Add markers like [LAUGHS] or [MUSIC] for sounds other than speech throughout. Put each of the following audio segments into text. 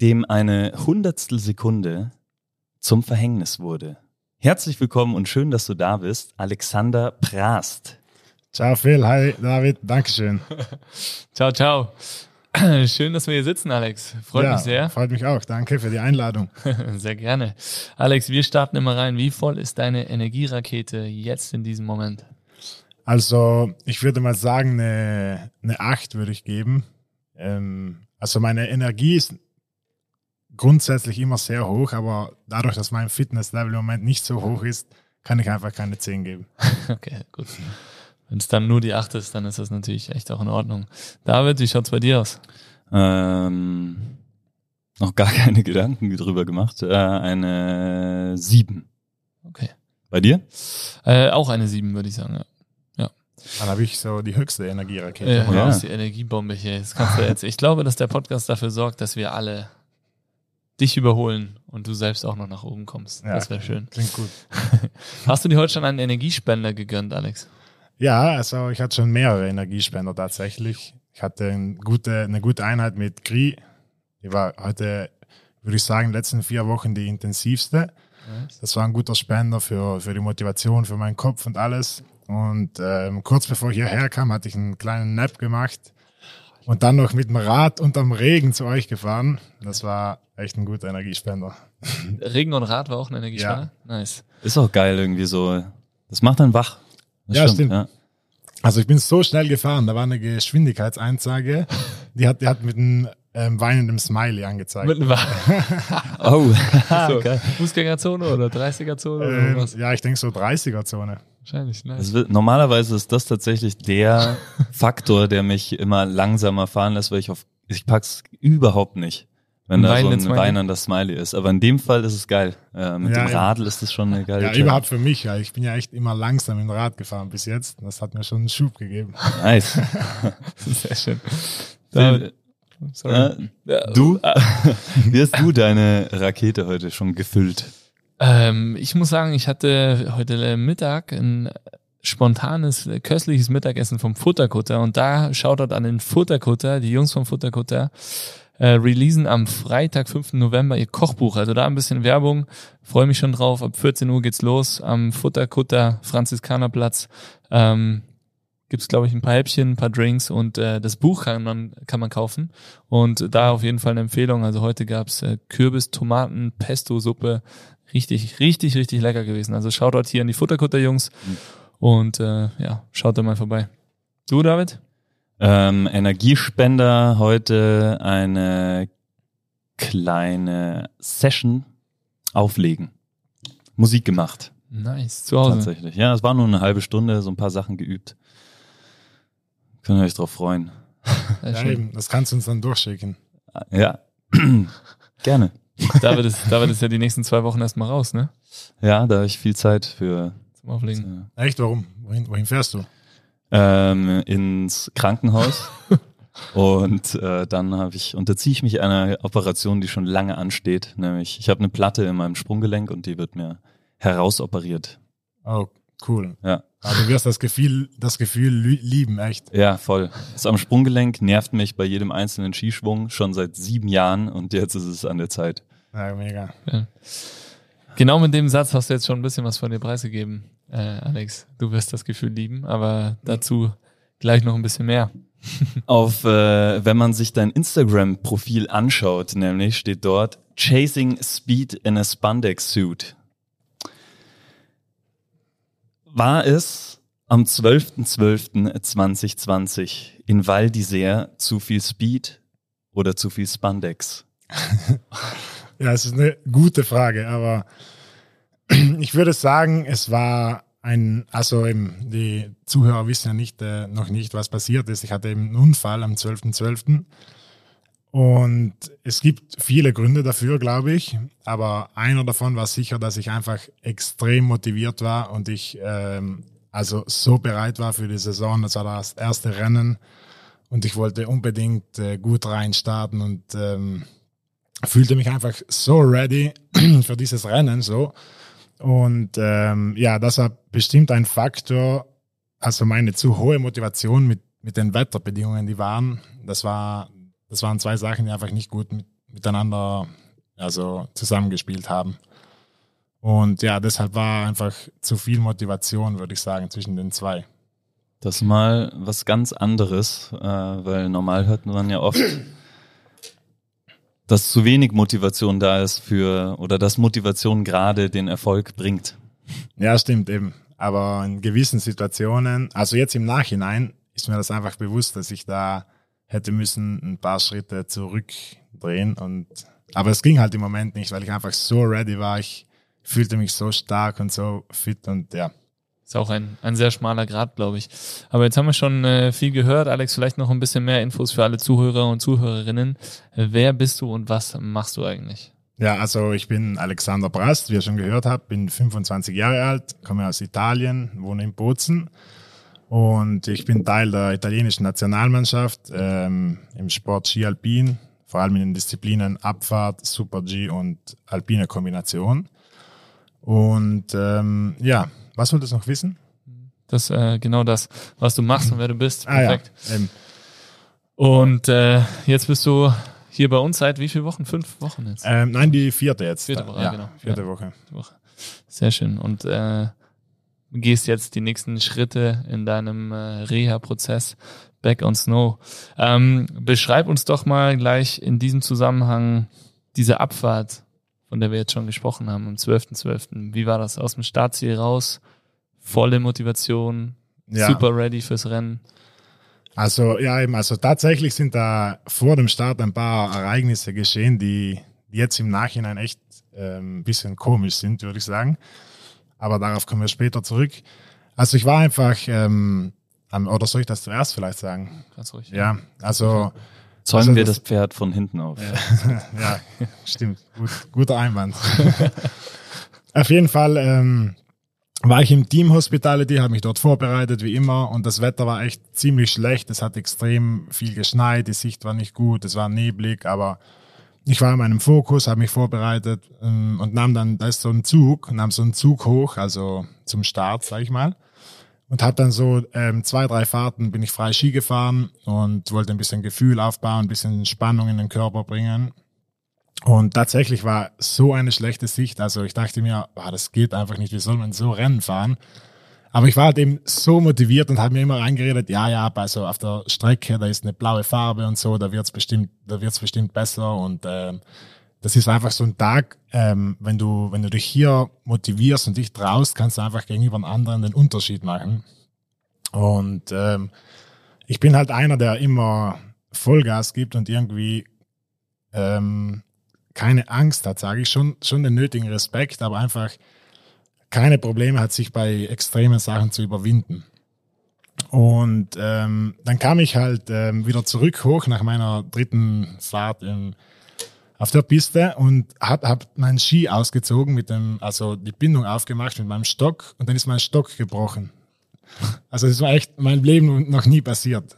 dem eine Hundertstel Sekunde zum Verhängnis wurde. Herzlich willkommen und schön, dass du da bist, Alexander Prast. Ciao Phil, hi David, Dankeschön. [LAUGHS] ciao, ciao. [CLEARS THROAT] Schön, dass wir hier sitzen, Alex. Freut ja, mich sehr. Freut mich auch. Danke für die Einladung. [LAUGHS] sehr gerne. Alex, wir starten immer rein. Wie voll ist deine Energierakete jetzt in diesem Moment? Also, ich würde mal sagen, eine, eine 8 würde ich geben. Ähm, also meine Energie ist grundsätzlich immer sehr hoch, aber dadurch, dass mein Fitnesslevel im Moment nicht so hoch ist, kann ich einfach keine 10 geben. [LAUGHS] okay, gut. Wenn es dann nur die 8 ist, dann ist das natürlich echt auch in Ordnung. David, wie schaut's bei dir aus? Ähm, noch gar [LAUGHS] keine Gedanken drüber gemacht. Äh, eine 7. Okay. Bei dir? Äh, auch eine 7, würde ich sagen, ja. ja. Dann habe ich so die höchste Energierakete. Ja, ja. die Energiebombe hier. Das kannst du jetzt. Ich glaube, dass der Podcast dafür sorgt, dass wir alle dich überholen und du selbst auch noch nach oben kommst. Ja, das wäre schön. Klingt gut. [LAUGHS] Hast du dir heute schon einen Energiespender gegönnt, Alex? Ja, also ich hatte schon mehrere Energiespender tatsächlich. Ich hatte eine gute, eine gute Einheit mit Gri. Die war heute, würde ich sagen, in den letzten vier Wochen die intensivste. Das war ein guter Spender für, für die Motivation, für meinen Kopf und alles. Und ähm, kurz bevor ich hierher kam, hatte ich einen kleinen Nap gemacht und dann noch mit dem Rad unterm Regen zu euch gefahren. Das war echt ein guter Energiespender. [LAUGHS] Regen und Rad war auch ein Energiespender? Ja. Nice. Ist auch geil irgendwie so. Das macht dann wach. Das ja, stimmt. stimmt. Ja. Also ich bin so schnell gefahren, da war eine Geschwindigkeitseinsage, die hat, die hat mit einem ähm, weinendem Smiley angezeigt. Mit einem [LAUGHS] oh, [LAUGHS] so, okay. Fußgängerzone oder 30er-Zone ähm, oder was? Ja, ich denke so 30er-Zone. Wahrscheinlich, ne? Wird, normalerweise ist das tatsächlich der Faktor, der mich immer langsamer fahren lässt, weil ich auf, ich pack's überhaupt nicht wenn da so ein Smiley. weinender Smiley ist. Aber in dem Fall ist es geil. Äh, mit ja, dem Radl ist es schon eine geile Ja, Challenge. überhaupt für mich. Ja. Ich bin ja echt immer langsam im Rad gefahren bis jetzt. Das hat mir schon einen Schub gegeben. Nice. [LAUGHS] Sehr schön. David, Sorry. Äh, du? [LAUGHS] Wie hast du deine Rakete heute schon gefüllt? Ähm, ich muss sagen, ich hatte heute Mittag ein spontanes, köstliches Mittagessen vom Futterkutter und da schaut dort an den Futterkutter, die Jungs vom Futterkutter, äh, releasen am Freitag, 5. November ihr Kochbuch. Also da ein bisschen Werbung. Freue mich schon drauf. Ab 14 Uhr geht's los am Futterkutter Franziskanerplatz. Ähm, gibt's glaube ich ein paar Häppchen, ein paar Drinks und äh, das Buch kann man kann man kaufen und da auf jeden Fall eine Empfehlung. Also heute gab's äh, Kürbis, Tomaten, Pesto Suppe, richtig richtig richtig lecker gewesen. Also schaut dort hier an die Futterkutter Jungs mhm. und äh, ja schaut da mal vorbei. Du David? Ähm, Energiespender heute eine kleine Session auflegen. Musik gemacht. Nice, zu Hause. Tatsächlich. Ja, es war nur eine halbe Stunde, so ein paar Sachen geübt. Können ihr euch drauf freuen. Ja, eben, das kannst du uns dann durchschicken. Ja, [CLEARS THROAT] gerne. David ist, David ist ja die nächsten zwei Wochen erstmal raus, ne? Ja, da habe ich viel Zeit für. Zum Auflegen. Echt, warum? Wohin, wohin fährst du? Ähm, ins Krankenhaus. [LAUGHS] Und äh, dann habe ich unterziehe ich mich einer Operation, die schon lange ansteht. Nämlich, ich habe eine Platte in meinem Sprunggelenk und die wird mir herausoperiert. Oh, cool. Ja. Aber du wirst das Gefühl, das Gefühl lieben, echt. Ja, voll. Das am Sprunggelenk nervt mich bei jedem einzelnen Skischwung schon seit sieben Jahren und jetzt ist es an der Zeit. Ja, mega. Ja. Genau mit dem Satz hast du jetzt schon ein bisschen was von dir preisgegeben äh, Alex. Du wirst das Gefühl lieben, aber dazu gleich noch ein bisschen mehr. [LAUGHS] Auf, äh, wenn man sich dein Instagram-Profil anschaut, nämlich steht dort Chasing Speed in a Spandex Suit. War es am 12.12.2020 in Val d'Isère zu viel Speed oder zu viel Spandex? [LAUGHS] ja, es ist eine gute Frage, aber [CLEARS THROAT] ich würde sagen, es war ein, also eben, die Zuhörer wissen ja nicht, äh, noch nicht, was passiert ist. Ich hatte eben einen Unfall am 12.12. .12. Und es gibt viele Gründe dafür, glaube ich. Aber einer davon war sicher, dass ich einfach extrem motiviert war und ich ähm, also so bereit war für die Saison. Das war das erste Rennen und ich wollte unbedingt äh, gut reinstarten und ähm, fühlte mich einfach so ready [CLEARS THROAT] für dieses Rennen so. Und ähm, ja, das war bestimmt ein Faktor, also meine zu hohe Motivation mit, mit den Wetterbedingungen, die waren, das war, das waren zwei Sachen, die einfach nicht gut mit, miteinander also zusammengespielt haben. Und ja, deshalb war einfach zu viel Motivation, würde ich sagen, zwischen den zwei. Das ist mal was ganz anderes, äh, weil normal hört man ja oft, dass zu wenig Motivation da ist für oder dass Motivation gerade den Erfolg bringt. Ja, stimmt eben. Aber in gewissen Situationen, also jetzt im Nachhinein, ist mir das einfach bewusst, dass ich da hätte müssen ein paar Schritte zurückdrehen und aber es ging halt im Moment nicht, weil ich einfach so ready war. Ich fühlte mich so stark und so fit und ja. Ist auch ein, ein sehr schmaler Grad, glaube ich. Aber jetzt haben wir schon äh, viel gehört. Alex, vielleicht noch ein bisschen mehr Infos für alle Zuhörer und Zuhörerinnen. Wer bist du und was machst du eigentlich? Ja, also ich bin Alexander Brast, wie ihr schon gehört habt, bin 25 Jahre alt, komme aus Italien, wohne in Bozen und ich bin Teil der italienischen Nationalmannschaft ähm, im Sport Ski Alpin, vor allem in den Disziplinen Abfahrt, Super G und alpine Kombination. Und ähm, ja, was wolltest du noch wissen? Das äh, genau das, was du machst und wer du bist. Perfekt. Ah, ja. Und äh, jetzt bist du hier bei uns seit wie viele Wochen? Fünf Wochen jetzt? Ähm, nein, die vierte jetzt. Vierte Woche, ja, genau. Vierte ja. Woche. Woche. Sehr schön. Und äh, gehst jetzt die nächsten Schritte in deinem äh, Reha-Prozess Back on Snow. Ähm, beschreib uns doch mal gleich in diesem Zusammenhang diese Abfahrt von der wir jetzt schon gesprochen haben, am 12.12. .12. Wie war das? Aus dem Startziel raus, volle Motivation, ja. super ready fürs Rennen. Also ja, eben, also tatsächlich sind da vor dem Start ein paar Ereignisse geschehen, die jetzt im Nachhinein echt ähm, ein bisschen komisch sind, würde ich sagen. Aber darauf kommen wir später zurück. Also ich war einfach, ähm, oder soll ich das zuerst vielleicht sagen? Ganz ruhig. Ja, also Zäumen also wir das, das, Pferd von hinten auf. Ja, [LAUGHS] ja stimmt. Gut, guter Einwand. [LAUGHS] auf jeden Fall ähm, war ich im Team Hospitality, habe mich dort vorbereitet, wie immer. Und das Wetter war echt ziemlich schlecht. Es hat extrem viel geschneit, die Sicht war nicht gut, es war neblig, aber ich war in meinem Fokus, habe mich vorbereitet ähm, und nahm dann, da ist so ein Zug, nahm so einen Zug hoch, also zum Start, sag ich mal und habe dann so ähm, zwei, drei Fahrten bin ich frei Ski gefahren und wollte ein bisschen Gefühl aufbauen, ein bisschen Spannung in den Körper bringen. Und tatsächlich war so eine schlechte Sicht. Also ich dachte mir, oh, das geht einfach nicht, wie soll man so Rennen fahren? Aber ich war halt eben so motiviert und habe mir immer eingeredet, ja, ja, also auf der Strecke, da ist eine blaue Farbe und so, da wird's bestimmt, da wird's bestimmt besser und ähm, das ist einfach so ein Tag, ähm, wenn du, wenn du dich hier motivierst und dich traust, kannst du einfach gegenüber anderen den Unterschied machen. Und ähm, ich bin halt einer, der immer Vollgas gibt und irgendwie ähm, keine Angst hat, sage ich schon, schon den nötigen Respekt, aber einfach keine Probleme hat, sich bei extremen Sachen zu überwinden. Und ähm, dann kam ich halt ähm, wieder zurück hoch nach meiner dritten Fahrt im auf der Piste und hab, hab meinen Ski ausgezogen mit dem, also die Bindung aufgemacht mit meinem Stock und dann ist mein Stock gebrochen. [LAUGHS] Also das war echt mein Leben noch nie passiert.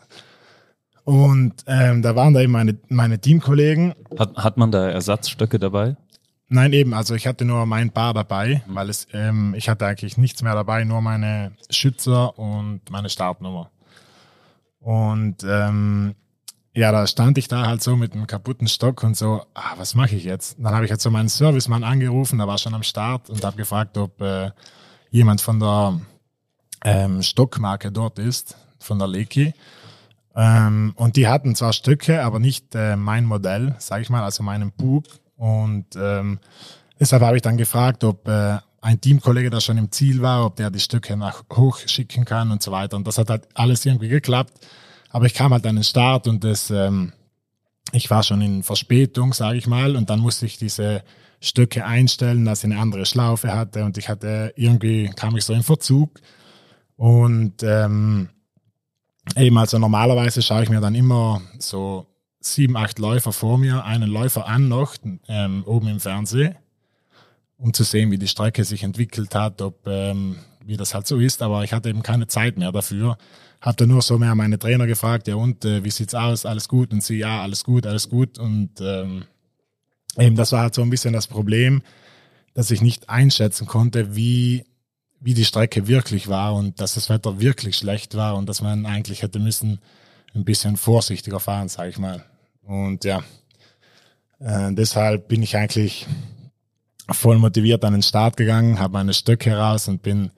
Und ähm, da waren da eben meine, meine Teamkollegen. Hat, hat man da Ersatzstöcke dabei? Nein, eben, also ich hatte nur mein Paar dabei, weil es, ähm, ich hatte eigentlich nichts mehr dabei, nur meine Schützer und meine Startnummer. Und ähm, ja, da stand ich da halt so mit einem kaputten Stock und so, ah, was mache ich jetzt? Dann habe ich halt so meinen Servicemann angerufen, der war schon am Start und habe gefragt, ob äh, jemand von der ähm, Stockmarke dort ist, von der Leki. Ähm, und die hatten zwar Stücke, aber nicht äh, mein Modell, sage ich mal, also meinen Bug. Und ähm, deshalb habe ich dann gefragt, ob äh, ein Teamkollege, der schon im Ziel war, ob der die Stücke nach hoch schicken kann und so weiter. Und das hat halt alles irgendwie geklappt. Aber ich kam halt an den Start und das, ähm, ich war schon in Verspätung, sage ich mal, und dann musste ich diese Stöcke einstellen, dass ich eine andere Schlaufe hatte und ich hatte irgendwie kam ich so in Verzug und ähm, eben also normalerweise schaue ich mir dann immer so sieben, acht Läufer vor mir, einen Läufer an noch, ähm, oben im Fernsehen, um zu sehen, wie die Strecke sich entwickelt hat, ob, ähm, wie das halt so ist. Aber ich hatte eben keine Zeit mehr dafür. Dann nur so mehr meine Trainer gefragt, ja und, äh, wie sieht's aus, alles gut? Und sie, ja, alles gut, alles gut. Und ähm, eben das war halt so ein bisschen das Problem, dass ich nicht einschätzen konnte, wie wie die Strecke wirklich war und dass das Wetter wirklich schlecht war und dass man eigentlich hätte müssen ein bisschen vorsichtiger fahren, sage ich mal. Und ja, äh, deshalb bin ich eigentlich voll motiviert an den Start gegangen, habe meine Stöcke raus und bin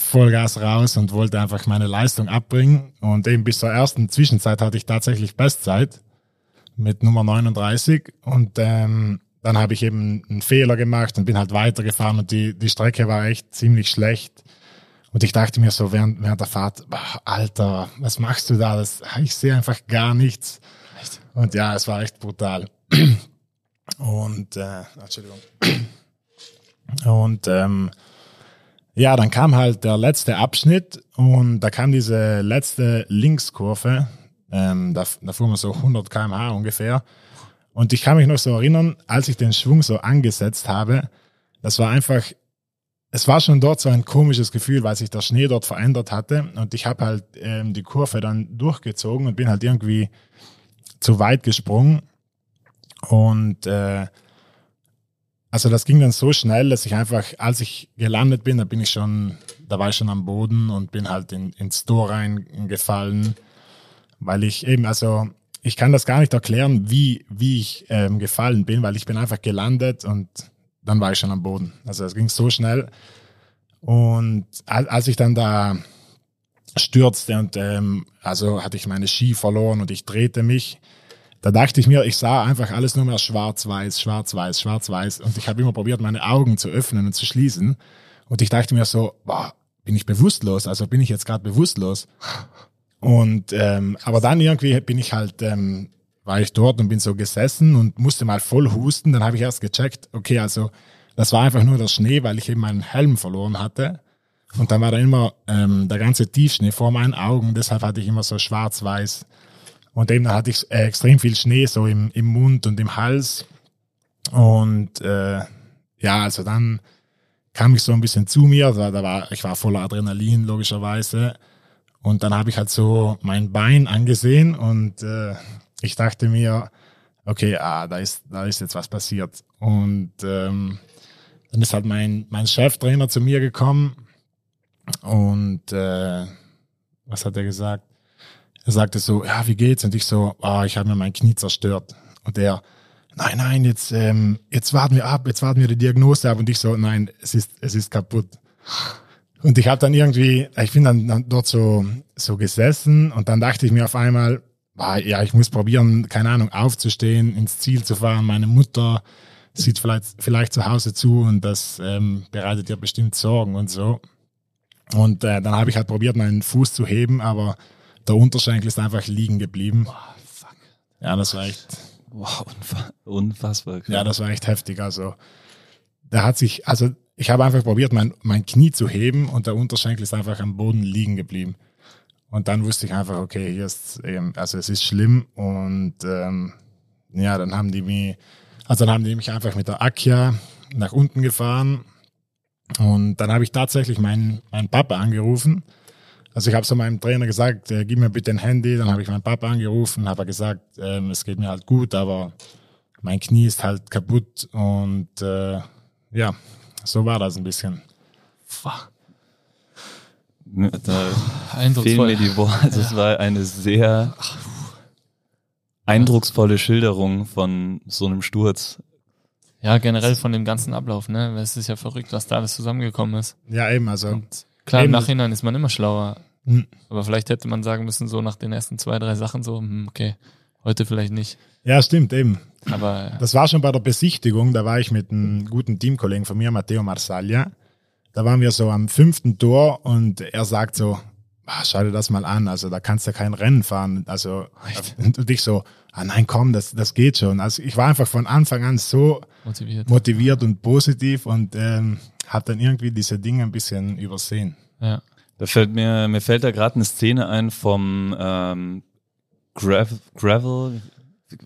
Vollgas raus und wollte einfach meine Leistung abbringen. Und eben bis zur ersten Zwischenzeit hatte ich tatsächlich Bestzeit mit Nummer 39 und ähm, dann habe ich eben einen Fehler gemacht und bin halt weitergefahren und die, die Strecke war echt ziemlich schlecht. Und ich dachte mir so während, während der Fahrt, Alter, was machst du da? Das, ich sehe einfach gar nichts. Echt? Und ja, es war echt brutal. Und, äh, Entschuldigung. Und ähm, ja, dann kam halt der letzte Abschnitt und da kam diese letzte Linkskurve. Ähm, da, da fuhr man so 100 km/h ungefähr. Und ich kann mich noch so erinnern, als ich den Schwung so angesetzt habe, das war einfach, es war schon dort so ein komisches Gefühl, weil sich der Schnee dort verändert hatte. Und ich habe halt ähm, die Kurve dann durchgezogen und bin halt irgendwie zu weit gesprungen. Und äh, also das ging dann so schnell, dass ich einfach, als ich gelandet bin, da bin ich schon, da war ich schon am Boden und bin halt in, ins Tor reingefallen, weil ich eben, also ich kann das gar nicht erklären, wie, wie ich ähm, gefallen bin, weil ich bin einfach gelandet und dann war ich schon am Boden. Also es ging so schnell. Und als ich dann da stürzte und ähm, also hatte ich meine Ski verloren und ich drehte mich, da dachte ich mir, ich sah einfach alles nur mehr schwarz-weiß, schwarz-weiß, schwarz-weiß und ich habe immer probiert, meine Augen zu öffnen und zu schließen und ich dachte mir so, boah, bin ich bewusstlos? Also bin ich jetzt gerade bewusstlos? Und ähm, aber dann irgendwie bin ich halt, ähm, war ich dort und bin so gesessen und musste mal voll husten. Dann habe ich erst gecheckt, okay, also das war einfach nur der Schnee, weil ich eben meinen Helm verloren hatte. Und dann war da immer ähm, der ganze Tiefschnee vor meinen Augen. Deshalb hatte ich immer so schwarz-weiß. Und dann hatte ich äh, extrem viel Schnee so im, im Mund und im Hals. Und äh, ja, also dann kam ich so ein bisschen zu mir. Da, da war, ich war voller Adrenalin, logischerweise. Und dann habe ich halt so mein Bein angesehen und äh, ich dachte mir, okay, ah, da ist, da ist jetzt was passiert. Und ähm, dann ist halt mein, mein Cheftrainer zu mir gekommen und äh, was hat er gesagt? Er sagte so, ja, wie geht's? Und ich so, ah, ich habe mir mein Knie zerstört. Und er, nein, nein, jetzt, ähm, jetzt warten wir ab, jetzt warten wir die Diagnose ab. Und ich so, nein, es ist, es ist kaputt. Und ich habe dann irgendwie, ich bin dann, dann dort so, so gesessen und dann dachte ich mir auf einmal, ah, ja, ich muss probieren, keine Ahnung, aufzustehen, ins Ziel zu fahren. Meine Mutter sieht vielleicht, vielleicht zu Hause zu und das ähm, bereitet ihr bestimmt Sorgen und so. Und äh, dann habe ich halt probiert, meinen Fuß zu heben, aber der Unterschenkel ist einfach liegen geblieben. Oh, fuck. Ja, das war echt. Wow, unfassbar. Ja, das war echt heftig. Also, da hat sich, also ich habe einfach probiert, mein, mein Knie zu heben und der Unterschenkel ist einfach am Boden liegen geblieben. Und dann wusste ich einfach, okay, hier ist eben, also es ist schlimm und ähm, ja, dann haben die mich, also dann haben die mich einfach mit der Akia nach unten gefahren und dann habe ich tatsächlich meinen, meinen Papa angerufen. Also ich habe so meinem Trainer gesagt, äh, gib mir bitte ein Handy. Dann habe ich meinen Papa angerufen, habe gesagt, ähm, es geht mir halt gut, aber mein Knie ist halt kaputt und äh, ja, so war das ein bisschen. Da fehlen mir die Worte. Also es war eine sehr eindrucksvolle Schilderung von so einem Sturz. Ja, generell von dem ganzen Ablauf, ne? Es ist ja verrückt, was da alles zusammengekommen ist. Ja, eben, also. Und klar, im Nachhinein ist man immer schlauer. Mhm. Aber vielleicht hätte man sagen müssen, so nach den ersten zwei, drei Sachen so, hm, okay, heute vielleicht nicht. Ja, stimmt, eben. Aber das war schon bei der Besichtigung, da war ich mit einem guten Teamkollegen von mir, Matteo Marsaglia. Da waren wir so am fünften Tor und er sagt so, ah, schau dir das mal an, also da kannst du kein Rennen fahren. Also [LAUGHS] und ich so, ah nein, komm, das, das geht schon. Also ich war einfach von Anfang an so motiviert, motiviert und positiv und ähm, habe dann irgendwie diese Dinge ein bisschen übersehen. Ja. Da fällt mir, mir fällt da gerade eine Szene ein vom ähm, Gravel, Gravel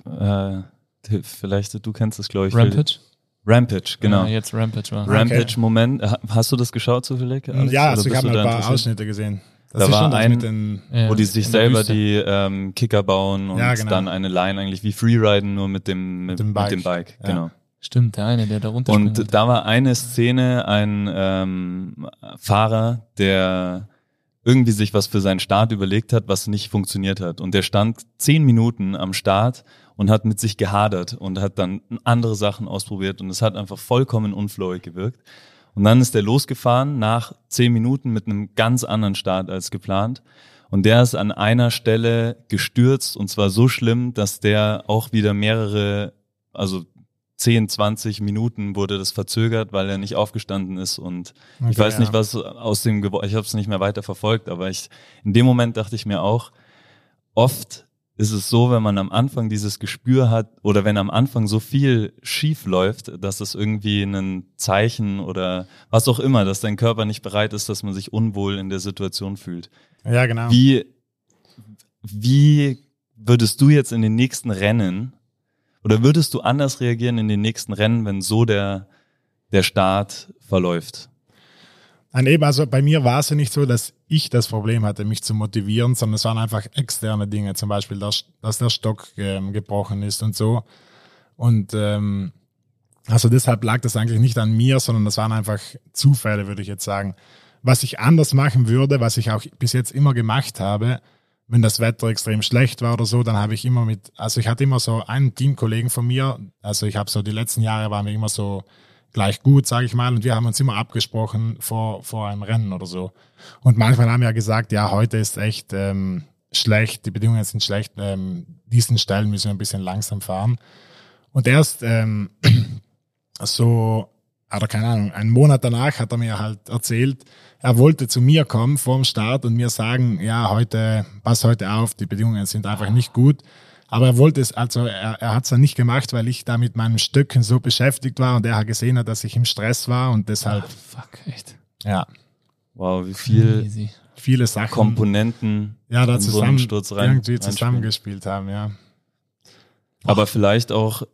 äh, vielleicht, du kennst es, glaube ich. Rampage? Rampage, genau. Ja, jetzt Rampage war. Rampage-Moment. Hast du das geschaut zufällig? Alex? Ja, also ich habe ein paar Ausschnitte gesehen. Das da war ein, den, ja, wo die sich selber die ähm, Kicker bauen und ja, genau. dann eine Line eigentlich wie Freeriden nur mit dem mit, mit dem Bike, mit dem Bike. Ja. genau. Stimmt, der eine, der da runter Und da war eine Szene, ein ähm, Fahrer, der irgendwie sich was für seinen Start überlegt hat, was nicht funktioniert hat. Und der stand zehn Minuten am Start und hat mit sich gehadert und hat dann andere Sachen ausprobiert und es hat einfach vollkommen unflowig gewirkt. Und dann ist er losgefahren nach zehn Minuten mit einem ganz anderen Start als geplant. Und der ist an einer Stelle gestürzt und zwar so schlimm, dass der auch wieder mehrere, also 10, 20 Minuten wurde das verzögert, weil er nicht aufgestanden ist und okay, ich weiß nicht, was aus dem Gebäude, ich habe es nicht mehr weiter verfolgt, aber ich in dem Moment dachte ich mir auch, oft ist es so, wenn man am Anfang dieses Gespür hat oder wenn am Anfang so viel schief läuft, dass es irgendwie ein Zeichen oder was auch immer, dass dein Körper nicht bereit ist, dass man sich unwohl in der Situation fühlt. Ja, genau. Wie, wie würdest du jetzt in den nächsten Rennen oder würdest du anders reagieren in den nächsten Rennen, wenn so der, der Start verläuft? Nein, eben, also bei mir war es ja nicht so, dass ich das Problem hatte, mich zu motivieren, sondern es waren einfach externe Dinge, zum Beispiel, dass, dass der Stock ähm, gebrochen ist und so. Und ähm, also deshalb lag das eigentlich nicht an mir, sondern das waren einfach Zufälle, würde ich jetzt sagen. Was ich anders machen würde, was ich auch bis jetzt immer gemacht habe, wenn das Wetter extrem schlecht war oder so, dann habe ich immer mit, also ich hatte immer so einen Teamkollegen von mir, also ich habe so die letzten Jahre waren wir immer so gleich gut, sage ich mal. Und wir haben uns immer abgesprochen vor, vor einem Rennen oder so. Und manchmal haben wir ja gesagt, ja, heute ist echt ähm, schlecht, die Bedingungen sind schlecht, ähm, diesen Stellen müssen wir ein bisschen langsam fahren. Und erst ähm, [CLEARS THROAT] so, oder keine Ahnung, einen Monat danach hat er mir halt erzählt, er wollte zu mir kommen vor dem Start und mir sagen, ja, heute, pass heute auf, die Bedingungen sind einfach nicht gut. Aber er wollte es, also er, er hat es dann nicht gemacht, weil ich da mit meinem Stöcken so beschäftigt war und er hat gesehen hat, dass ich im Stress war und deshalb. Oh, fuck, echt. Ja. Wow, wie viel Easy. viele Sachen. Komponenten ja, da zusammen, so rein, irgendwie zusammengespielt haben, ja. Aber vielleicht auch,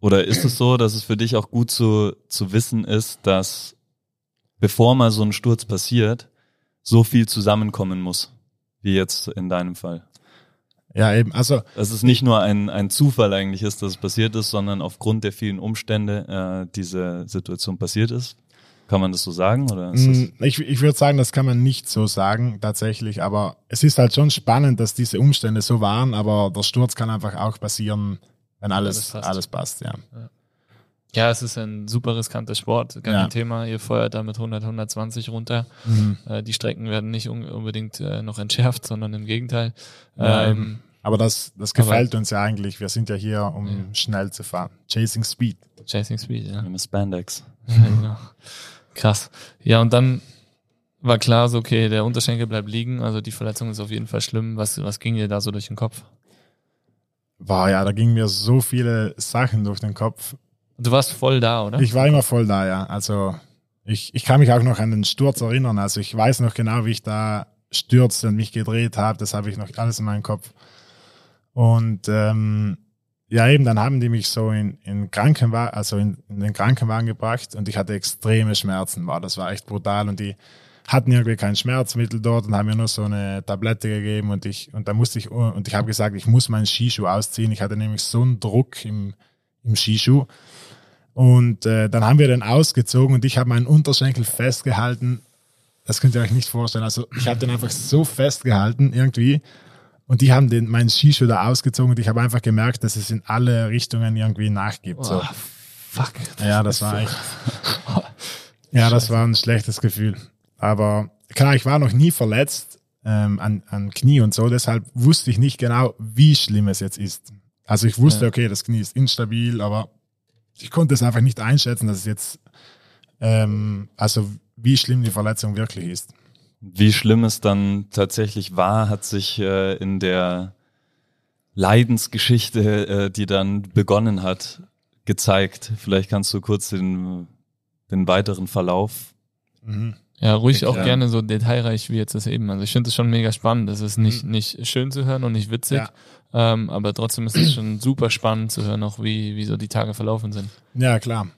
oder ist es so, dass es für dich auch gut zu, zu wissen ist, dass bevor mal so ein Sturz passiert, so viel zusammenkommen muss, wie jetzt in deinem Fall? Ja, eben. Also, dass es nicht nur ein, ein Zufall eigentlich ist, dass es passiert ist, sondern aufgrund der vielen Umstände äh, diese Situation passiert ist. Kann man das so sagen? Oder mm, ich ich würde sagen, das kann man nicht so sagen, tatsächlich. Aber es ist halt schon spannend, dass diese Umstände so waren, aber der Sturz kann einfach auch passieren, wenn alles, alles passt, alles passt ja. ja. Ja, es ist ein super riskanter Sport, gar ja. kein Thema. Ihr feuert da mit 100, 120 runter. Mhm. Äh, die Strecken werden nicht un unbedingt äh, noch entschärft, sondern im Gegenteil. Ja, ähm, aber das, das gefällt uns ja eigentlich. Wir sind ja hier, um ja. schnell zu fahren. Chasing Speed. Chasing Speed, ja. Mit Spandex. Ja, genau. Krass. Ja, und dann war klar so, okay, der Unterschenkel bleibt liegen. Also die Verletzung ist auf jeden Fall schlimm. Was, was ging dir da so durch den Kopf? War ja, da gingen mir so viele Sachen durch den Kopf. Du warst voll da, oder? Ich war immer voll da, ja. Also ich, ich kann mich auch noch an den Sturz erinnern. Also ich weiß noch genau, wie ich da stürzte und mich gedreht habe. Das habe ich noch alles in meinem Kopf. Und ähm, ja, eben, dann haben die mich so in, in Krankenwagen, also in, in, den Krankenwagen gebracht und ich hatte extreme Schmerzen. War, das war echt brutal und die hatten irgendwie kein Schmerzmittel dort und haben mir nur so eine Tablette gegeben und ich und da musste ich und ich habe gesagt, ich muss meinen Skischuh ausziehen. Ich hatte nämlich so einen Druck im im Skischuh und äh, dann haben wir den ausgezogen und ich habe meinen Unterschenkel festgehalten. Das könnt ihr euch nicht vorstellen. Also ich habe den einfach so festgehalten irgendwie. Und die haben den, meinen Skischuh da ausgezogen und ich habe einfach gemerkt, dass es in alle Richtungen irgendwie nachgibt. So. Oh, fuck. Ja, das war echt. ja, das war ein schlechtes Gefühl. Aber klar, ich war noch nie verletzt ähm, an, an Knie und so, deshalb wusste ich nicht genau, wie schlimm es jetzt ist. Also ich wusste, okay, das Knie ist instabil, aber ich konnte es einfach nicht einschätzen, dass es jetzt, ähm, also wie schlimm die Verletzung wirklich ist. Wie schlimm es dann tatsächlich war, hat sich äh, in der Leidensgeschichte, äh, die dann begonnen hat, gezeigt. Vielleicht kannst du kurz den, den weiteren Verlauf. Mhm. Ja, ruhig auch Ja. gerne so detailreich wie jetzt das eben. Also ich finde es schon mega spannend. Das ist nicht, nicht schön zu hören und nicht witzig. Mhm. Ja. Ähm, aber trotzdem ist es schon super spannend zu hören, auch wie, wie so die Tage verlaufen sind. Ja, klar.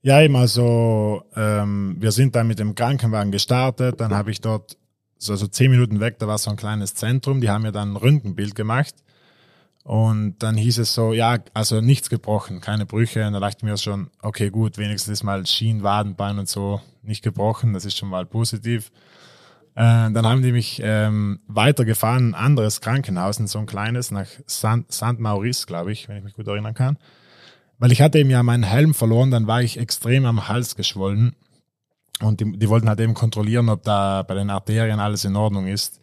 Ja, eben, also ähm, wir sind dann mit dem Krankenwagen gestartet, dann habe ich dort, so, so zehn Minuten weg, da war so ein kleines Zentrum, die haben mir dann ein Röntgenbild gemacht und dann hieß es so, ja, also nichts gebrochen, keine Brüche und da dachte ich mir schon, okay, gut, wenigstens ist mal Schien, Wadenbein und so nicht gebrochen, das ist schon mal positiv. Äh, dann haben die mich ähm, weitergefahren, ein anderes Krankenhaus, so ein kleines, nach St. St. Maurice, glaube ich, wenn ich mich gut erinnern kann. Weil ich hatte eben ja meinen Helm verloren, dann war ich extrem am Hals geschwollen. Und die, die wollten halt eben kontrollieren, ob da bei den Arterien alles in Ordnung ist.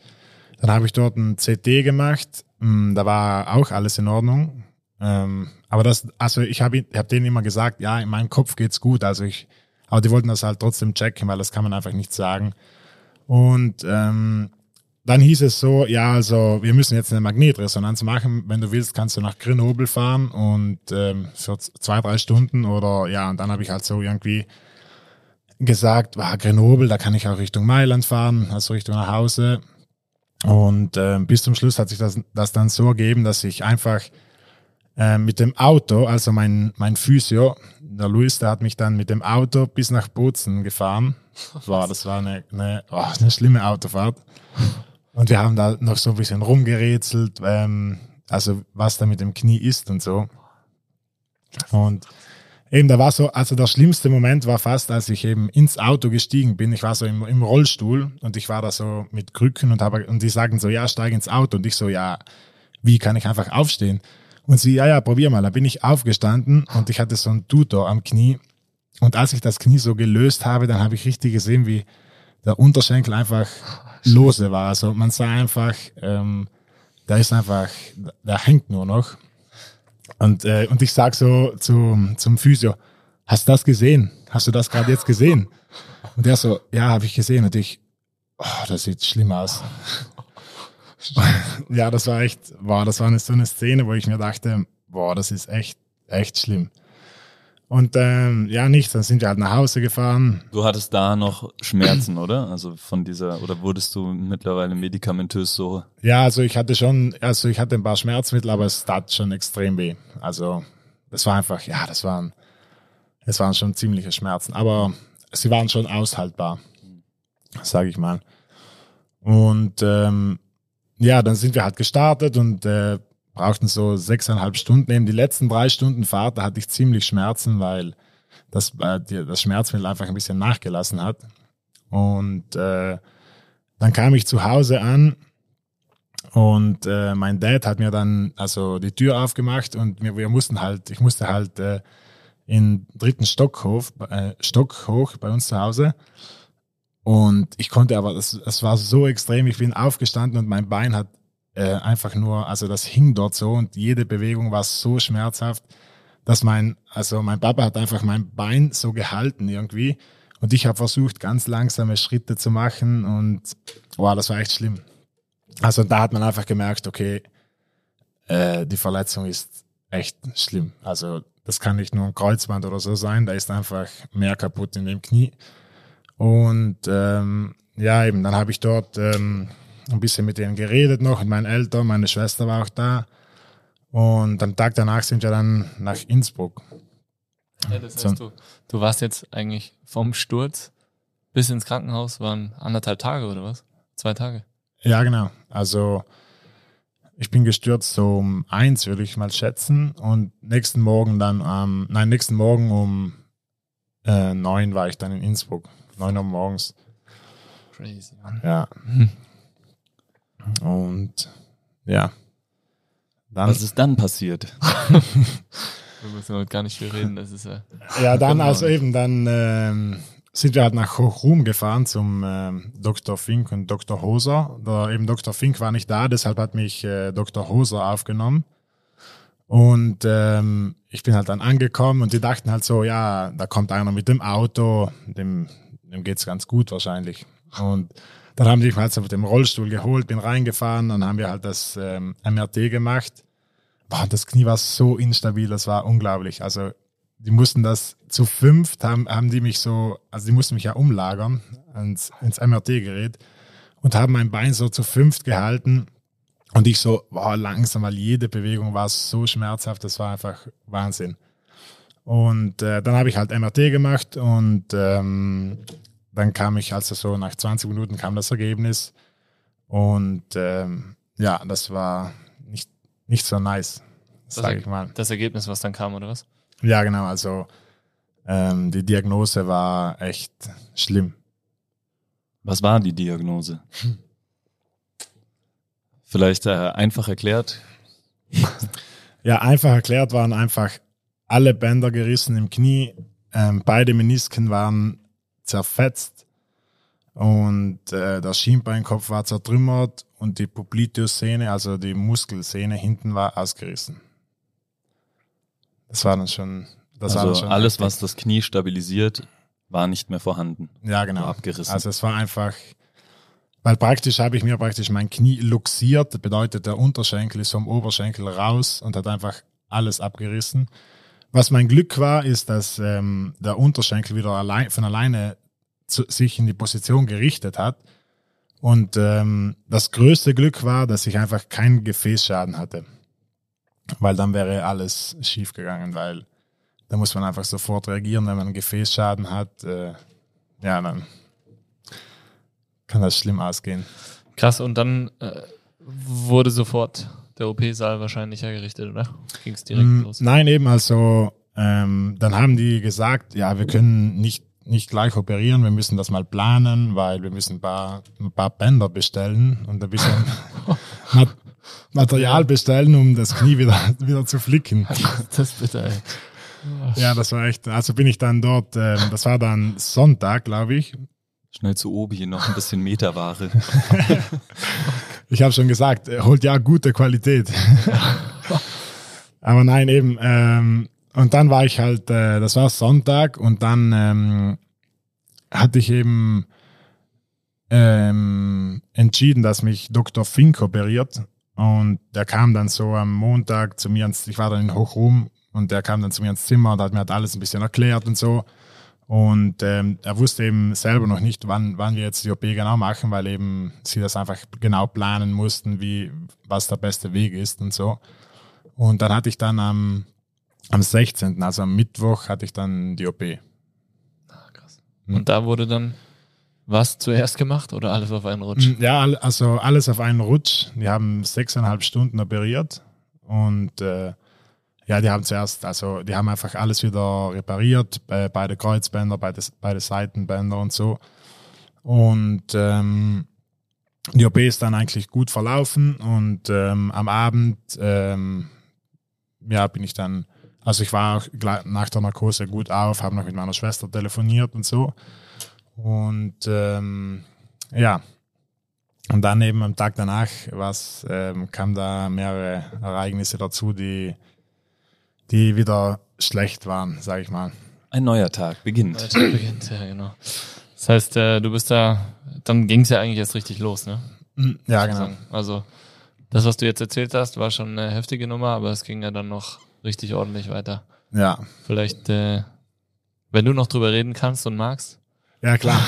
Dann habe ich dort ein CT gemacht, Mm, da war auch alles in Ordnung. Ähm, aber das, also ich habe ich hab denen immer gesagt, ja, in meinem Kopf geht's gut. Also ich, aber die wollten das halt trotzdem checken, weil das kann man einfach nicht sagen. Und ähm, dann hieß es so, ja, also wir müssen jetzt eine Magnetresonanz machen. Wenn du willst, kannst du nach Grenoble fahren und ähm, für zwei, drei Stunden oder ja, und dann habe ich halt so irgendwie gesagt, war Grenoble, da kann ich auch Richtung Mailand fahren, also Richtung nach Hause. Und ähm, bis zum Schluss hat sich das, das dann so ergeben, dass ich einfach äh, mit dem Auto, also mein, mein Physio, der Luis, der hat mich dann mit dem Auto bis nach Bozen gefahren. Wow, das war eine, eine, oh, eine schlimme Autofahrt. Und wir haben da noch so ein bisschen rumgerätselt, ähm, also was da mit dem Knie ist und so. Und eben, da war so, also der schlimmste Moment war fast, als ich eben ins Auto gestiegen bin. Ich war so im, im Rollstuhl und ich war da so mit Krücken und habe, und die sagen so, ja, steig ins Auto. Und ich so, ja, wie kann ich einfach aufstehen? Und sie, ja, ja, probier mal. Da bin ich aufgestanden und ich hatte so ein Tutor am Knie. Und als ich das Knie so gelöst habe, dann habe ich richtig gesehen, wie der Unterschenkel einfach lose war. Also man sah einfach, ähm, da ist einfach, der hängt nur noch. Und, äh, und ich sag so zu, zum Physio, hast du das gesehen? Hast du das gerade jetzt gesehen? Und der so, ja, habe ich gesehen. Und ich, oh, das sieht schlimm aus. [LAUGHS] ja, das war echt, boah, das war eine, so eine Szene, wo ich mir dachte, boah, das ist echt, echt schlimm. Und ähm, ja, nichts, dann sind wir halt nach Hause gefahren. Du hattest da noch Schmerzen, oder? Also von dieser, oder wurdest du mittlerweile medikamentös so? Ja, also ich hatte schon, also ich hatte ein paar Schmerzmittel, aber es tat schon extrem weh. Also das war einfach, ja, das waren, es waren schon ziemliche Schmerzen, aber sie waren schon aushaltbar, sage ich mal. Und ähm, ja, dann sind wir halt gestartet und äh, brauchten so sechseinhalb Stunden. Eben die letzten drei Stunden Fahrt, da hatte ich ziemlich Schmerzen, weil das, äh, das Schmerzmittel einfach ein bisschen nachgelassen hat. Und äh, dann kam ich zu Hause an und äh, mein Dad hat mir dann also die Tür aufgemacht und wir, wir mussten halt, ich musste halt äh, in dritten Stock hoch, äh, Stock hoch bei uns zu Hause. Und ich konnte aber, das war so extrem, ich bin aufgestanden und mein Bein hat äh, einfach nur, also das hing dort so und jede Bewegung war so schmerzhaft, dass mein, also mein Papa hat einfach mein Bein so gehalten irgendwie und ich habe versucht, ganz langsame Schritte zu machen und wow, das war echt schlimm. Also da hat man einfach gemerkt, okay, äh, die Verletzung ist echt schlimm. Also das kann nicht nur ein Kreuzband oder so sein, da ist einfach mehr kaputt in dem Knie. Und ähm, ja, eben, dann habe ich dort ähm, ein bisschen mit denen geredet noch, mit meinen Eltern, meine Schwester war auch da. Und am Tag danach sind wir dann nach Innsbruck. Ja, das heißt, du, du warst jetzt eigentlich vom Sturz bis ins Krankenhaus, waren anderthalb Tage oder was? Zwei Tage. Ja, genau. Also ich bin gestürzt so um eins, würde ich mal schätzen. Und nächsten Morgen dann, ähm, nein, nächsten Morgen um äh, neun war ich dann in Innsbruck. Neun Uhr morgens. Crazy, Mann. Ja. Und ja. Dann, Was ist dann passiert? [LAUGHS] Wir müssen heute gar nicht viel reden, das ist ja. ja, dann, Genau. also eben, dann ähm, sind wir halt nach Hochruhm gefahren zum ähm, Dr. Fink und Dr. Hoser. Der, eben Dr. Fink war nicht da, deshalb hat mich äh, Dr. Hoser aufgenommen. Und ähm, ich bin halt dann angekommen und die dachten halt so, ja, da kommt einer mit dem Auto, dem, dem geht's ganz gut wahrscheinlich. Und dann haben die mich halt mit dem Rollstuhl geholt, bin reingefahren, dann haben wir halt das ähm, MRT gemacht. Boah, das Knie war so instabil, das war unglaublich. Also die mussten das zu fünft, haben, haben die mich so, also die mussten mich ja umlagern ins, ins MRT-Gerät und haben mein Bein so zu fünft gehalten. Und ich so, wow, langsam, weil jede Bewegung war so schmerzhaft, das war einfach Wahnsinn. Und äh, dann habe ich halt MRT gemacht und ähm, dann kam ich, also so nach 20 Minuten kam das Ergebnis. Und ähm, ja, das war nicht, nicht so nice, sage ich mal. Das Ergebnis, was dann kam, oder was? Ja, genau. Also ähm, die Diagnose war echt schlimm. Was war die Diagnose? Vielleicht äh, einfach erklärt. [LAUGHS] Ja, einfach erklärt waren einfach alle Bänder gerissen im Knie. Ähm, beide Menisken waren zerfetzt und äh, der Schienbeinkopf war zertrümmert und die Popliteus-Sehne, also die Muskelsehne hinten war ausgerissen. Das war dann schon. Das also war schon alles, was das Knie stabilisiert, war nicht mehr vorhanden. ja genau war abgerissen. Also es war einfach, weil praktisch habe ich mir praktisch mein Knie luxiert, das bedeutet der Unterschenkel ist vom Oberschenkel raus und hat einfach alles abgerissen. Was mein Glück war, ist, dass ähm, der Unterschenkel wieder allein, von alleine zu, sich in die Position gerichtet hat. Und ähm, das größte Glück war, dass ich einfach keinen Gefäßschaden hatte. Weil dann wäre alles schief gegangen, weil da muss man einfach sofort reagieren, wenn man einen Gefäßschaden hat. Äh, ja, dann kann das schlimm ausgehen. Krass, und dann äh, wurde sofort der OP-Saal wahrscheinlich hergerichtet, oder? Ging es direkt Mm, los? Nein, eben, also ähm, dann haben die gesagt, ja, wir können nicht, nicht gleich operieren, wir müssen das mal planen, weil wir müssen ein paar, ein paar Bänder bestellen und ein bisschen [LAUGHS] Mat Material bestellen, um das Knie wieder, wieder zu flicken. [LAUGHS] Das ist bitter, ey. Ja, das war echt, also bin ich dann dort, ähm, das war dann Sonntag, glaube ich. Schnell zu Obi, noch ein bisschen Meterware. [LAUGHS] Ich habe schon gesagt, er holt ja gute Qualität. [LAUGHS] Aber nein, eben. Ähm, und dann war ich halt, äh, das war Sonntag und dann ähm, hatte ich eben ähm, entschieden, dass mich Dr. Fink operiert. Und der kam dann so am Montag zu mir, ins, ich war dann in Hochrum und der kam dann zu mir ins Zimmer und hat mir halt alles ein bisschen erklärt und so. Und ähm, er wusste eben selber noch nicht, wann, wann wir jetzt die OP genau machen, weil eben sie das einfach genau planen mussten, wie, was der beste Weg ist und so. Und dann hatte ich dann am, am 16., also am Mittwoch, hatte ich dann die OP. Ah, krass. Und da wurde dann was zuerst gemacht oder alles auf einen Rutsch? Ja, all- also alles auf einen Rutsch. Die haben sechseinhalb Stunden operiert und äh, ja, die haben zuerst, also die haben einfach alles wieder repariert, äh, beide Kreuzbänder, beide, beide Seitenbänder und so. Und ähm, die OP ist dann eigentlich gut verlaufen und ähm, am Abend ähm, ja, bin ich dann, also ich war auch nach der Narkose gut auf, habe noch mit meiner Schwester telefoniert und so. Und ähm, ja, und dann eben am Tag danach was, ähm, kam da mehrere Ereignisse dazu, die, die wieder schlecht waren, sage ich mal. Ein neuer Tag beginnt. Alter, beginnt, ja, genau. Das heißt, äh, du bist da, dann ging es ja eigentlich erst richtig los, ne? Ja, genau. Also, das, was du jetzt erzählt hast, war schon eine heftige Nummer, aber es ging ja dann noch richtig ordentlich weiter. Ja, Vielleicht, äh, wenn du noch drüber reden kannst und magst, ja klar.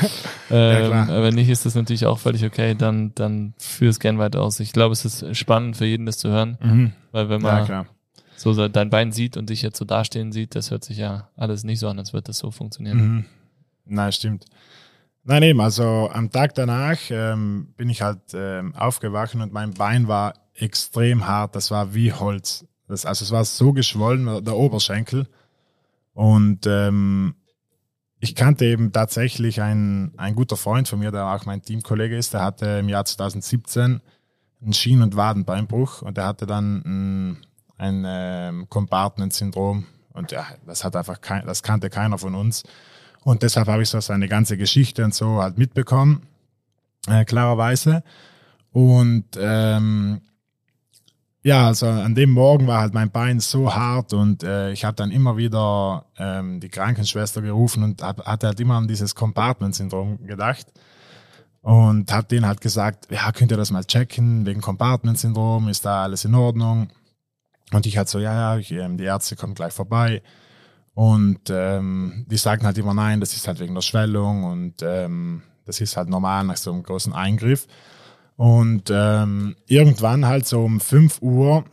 [LAUGHS] ähm, klar. wenn nicht, ist das natürlich auch völlig okay, dann, dann führ es gern weiter aus. Ich glaube, es ist spannend für jeden, das zu hören, mhm. weil wenn Ja, man klar. So dein Bein sieht und dich jetzt so dastehen sieht, das hört sich ja alles nicht so an, als würde das so funktionieren. Mhm. Nein, stimmt. Nein, eben, also am Tag danach ähm, bin ich halt ähm, aufgewacht und mein Bein war extrem hart. Das war wie Holz. Das, also es war so geschwollen, der Oberschenkel. Und ähm, ich kannte eben tatsächlich einen, ein guter Freund von mir, der auch mein Teamkollege ist, der hatte im Jahr 2017 einen Schien- und Wadenbeinbruch und der hatte dann ein, ein ähm, Compartment-Syndrom und ja, das hat einfach kein, das kannte keiner von uns. Und deshalb habe ich so seine ganze Geschichte und so halt mitbekommen, äh, klarerweise. Und ähm, ja, also an dem Morgen war halt mein Bein so hart und äh, ich habe dann immer wieder ähm, die Krankenschwester gerufen und hab, hatte halt immer an dieses Compartment-Syndrom gedacht und habe denen halt gesagt, ja, könnt ihr das mal checken wegen Compartment-Syndrom, ist da alles in Ordnung? Und ich halt so, ja, ja, ich, ähm, die Ärzte kommen gleich vorbei. Und ähm, die sagten halt immer, nein, das ist halt wegen der Schwellung und ähm, das ist halt normal nach so einem großen Eingriff. Und ähm, irgendwann halt so um 5 Uhr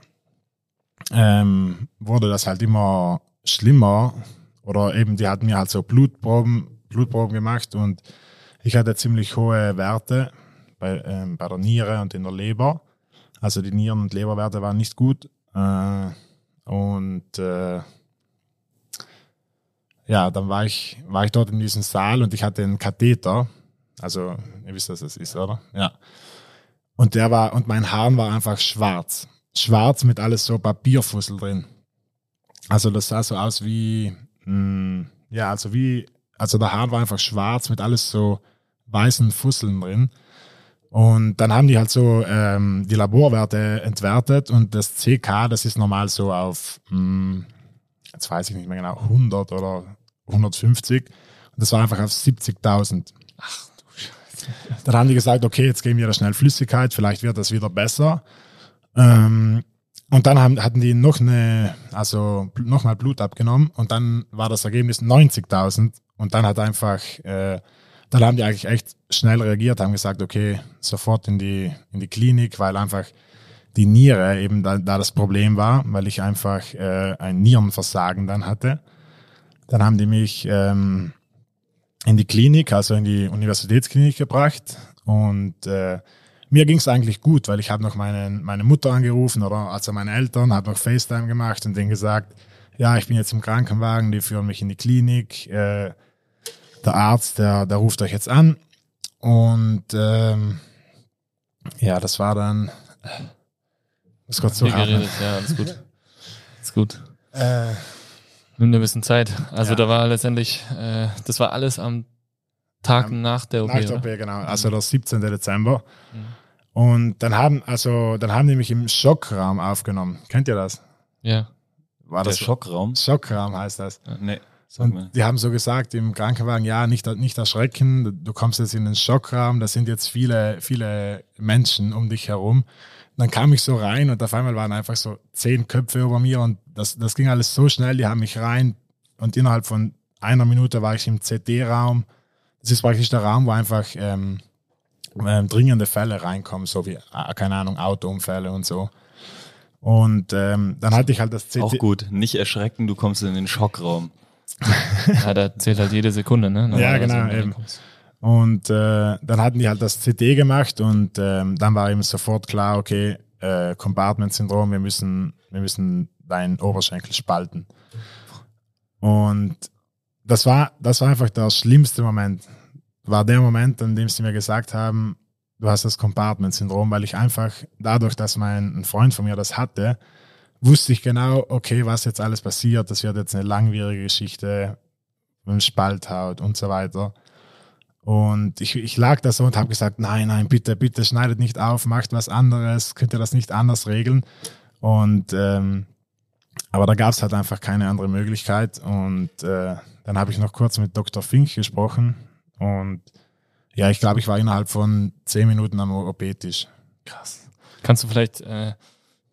ähm, wurde das halt immer schlimmer. Oder eben, die hatten mir halt so Blutproben, Blutproben gemacht und ich hatte ziemlich hohe Werte bei, ähm, bei der Niere und in der Leber. Also die Nieren- und Leberwerte waren nicht gut. Äh, und äh, ja, dann war ich, war ich dort in diesem Saal und ich hatte einen Katheter. Also, ihr wisst, was das ist, oder? Ja. Und der war, und mein Haar war einfach schwarz. Schwarz mit alles so Papierfussel drin. Also das sah so aus wie, mh, ja, also wie, also der Haar war einfach schwarz mit alles so weißen Fusseln drin. Und dann haben die halt so ähm, die Laborwerte entwertet und das CK, das ist normal so auf, mh, jetzt weiß ich nicht mehr genau, 100 oder 150. Und das war einfach auf 70.000. Ach du Scheiße. [LAUGHS] Dann haben die gesagt, okay, jetzt geben wir da schnell Flüssigkeit, vielleicht wird das wieder besser. Ähm, und dann haben, hatten die noch eine, also nochmal Blut abgenommen und dann war das Ergebnis 90.000 und dann hat einfach, äh, dann haben die eigentlich echt schnell reagiert, haben gesagt, okay, sofort in die, in die Klinik, weil einfach die Niere eben da, da das Problem war, weil ich einfach äh, ein Nierenversagen dann hatte. Dann haben die mich ähm, in die Klinik, also in die Universitätsklinik gebracht und äh, mir ging es eigentlich gut, weil ich habe noch meine, meine Mutter angerufen oder also meine Eltern, habe noch FaceTime gemacht und denen gesagt, ja, ich bin jetzt im Krankenwagen, die führen mich in die Klinik. Äh, der Arzt, der, der ruft euch jetzt an. Und ähm, ja, das war dann. Das Gott so hart. geredet, ja, alles gut. [LAUGHS] Alles gut. Äh, Nimm dir ein bisschen Zeit. Also Ja. da war letztendlich, äh, das war alles am Tag Am- nach der OP. nach der oder? OP, genau. Also der 17. Dezember. Mhm. Und dann haben, also, dann haben die mich im Schockraum aufgenommen. Kennt ihr das? Ja. War Der das so? Schockraum? Schockraum heißt das. Äh, Nee. Und die haben so gesagt im Krankenwagen, ja, nicht, nicht erschrecken, du kommst jetzt in den Schockraum, da sind jetzt viele, viele Menschen um dich herum. Dann kam ich so rein und auf einmal waren einfach so zehn Köpfe über mir und das, das ging alles so schnell, die haben mich rein und innerhalb von einer Minute war ich im CT-Raum. Das ist praktisch der Raum, wo einfach ähm, ähm, dringende Fälle reinkommen, so wie, äh, keine Ahnung, Autounfälle und so. Und ähm, dann hatte ich halt das CT. Auch gut. Nicht erschrecken, du kommst in den Schockraum. Ja, da zählt halt jede Sekunde, ne? Normalerweise, genau, eben. Und äh, dann hatten die halt das CT gemacht und ähm, dann war eben sofort klar, okay, äh, Compartment-Syndrom, wir müssen, wir müssen deinen Oberschenkel spalten. Und das war, das war einfach der schlimmste Moment. War der Moment, an dem sie mir gesagt haben, du hast das Compartment-Syndrom, weil ich einfach dadurch, dass mein ein Freund von mir das hatte, wusste ich genau, okay, was jetzt alles passiert. Das wird jetzt eine langwierige Geschichte, mit Spalthaut und so weiter. Und ich, ich lag da so und habe gesagt, nein, nein, bitte, bitte schneidet nicht auf, macht was anderes, könnt ihr das nicht anders regeln. Und ähm, aber da gab es halt einfach keine andere Möglichkeit. Und äh, dann habe ich noch kurz mit Dr. Fink gesprochen. Und ja, ich glaube, ich war innerhalb von zehn Minuten am OP-Tisch. Krass. Kannst du vielleicht äh,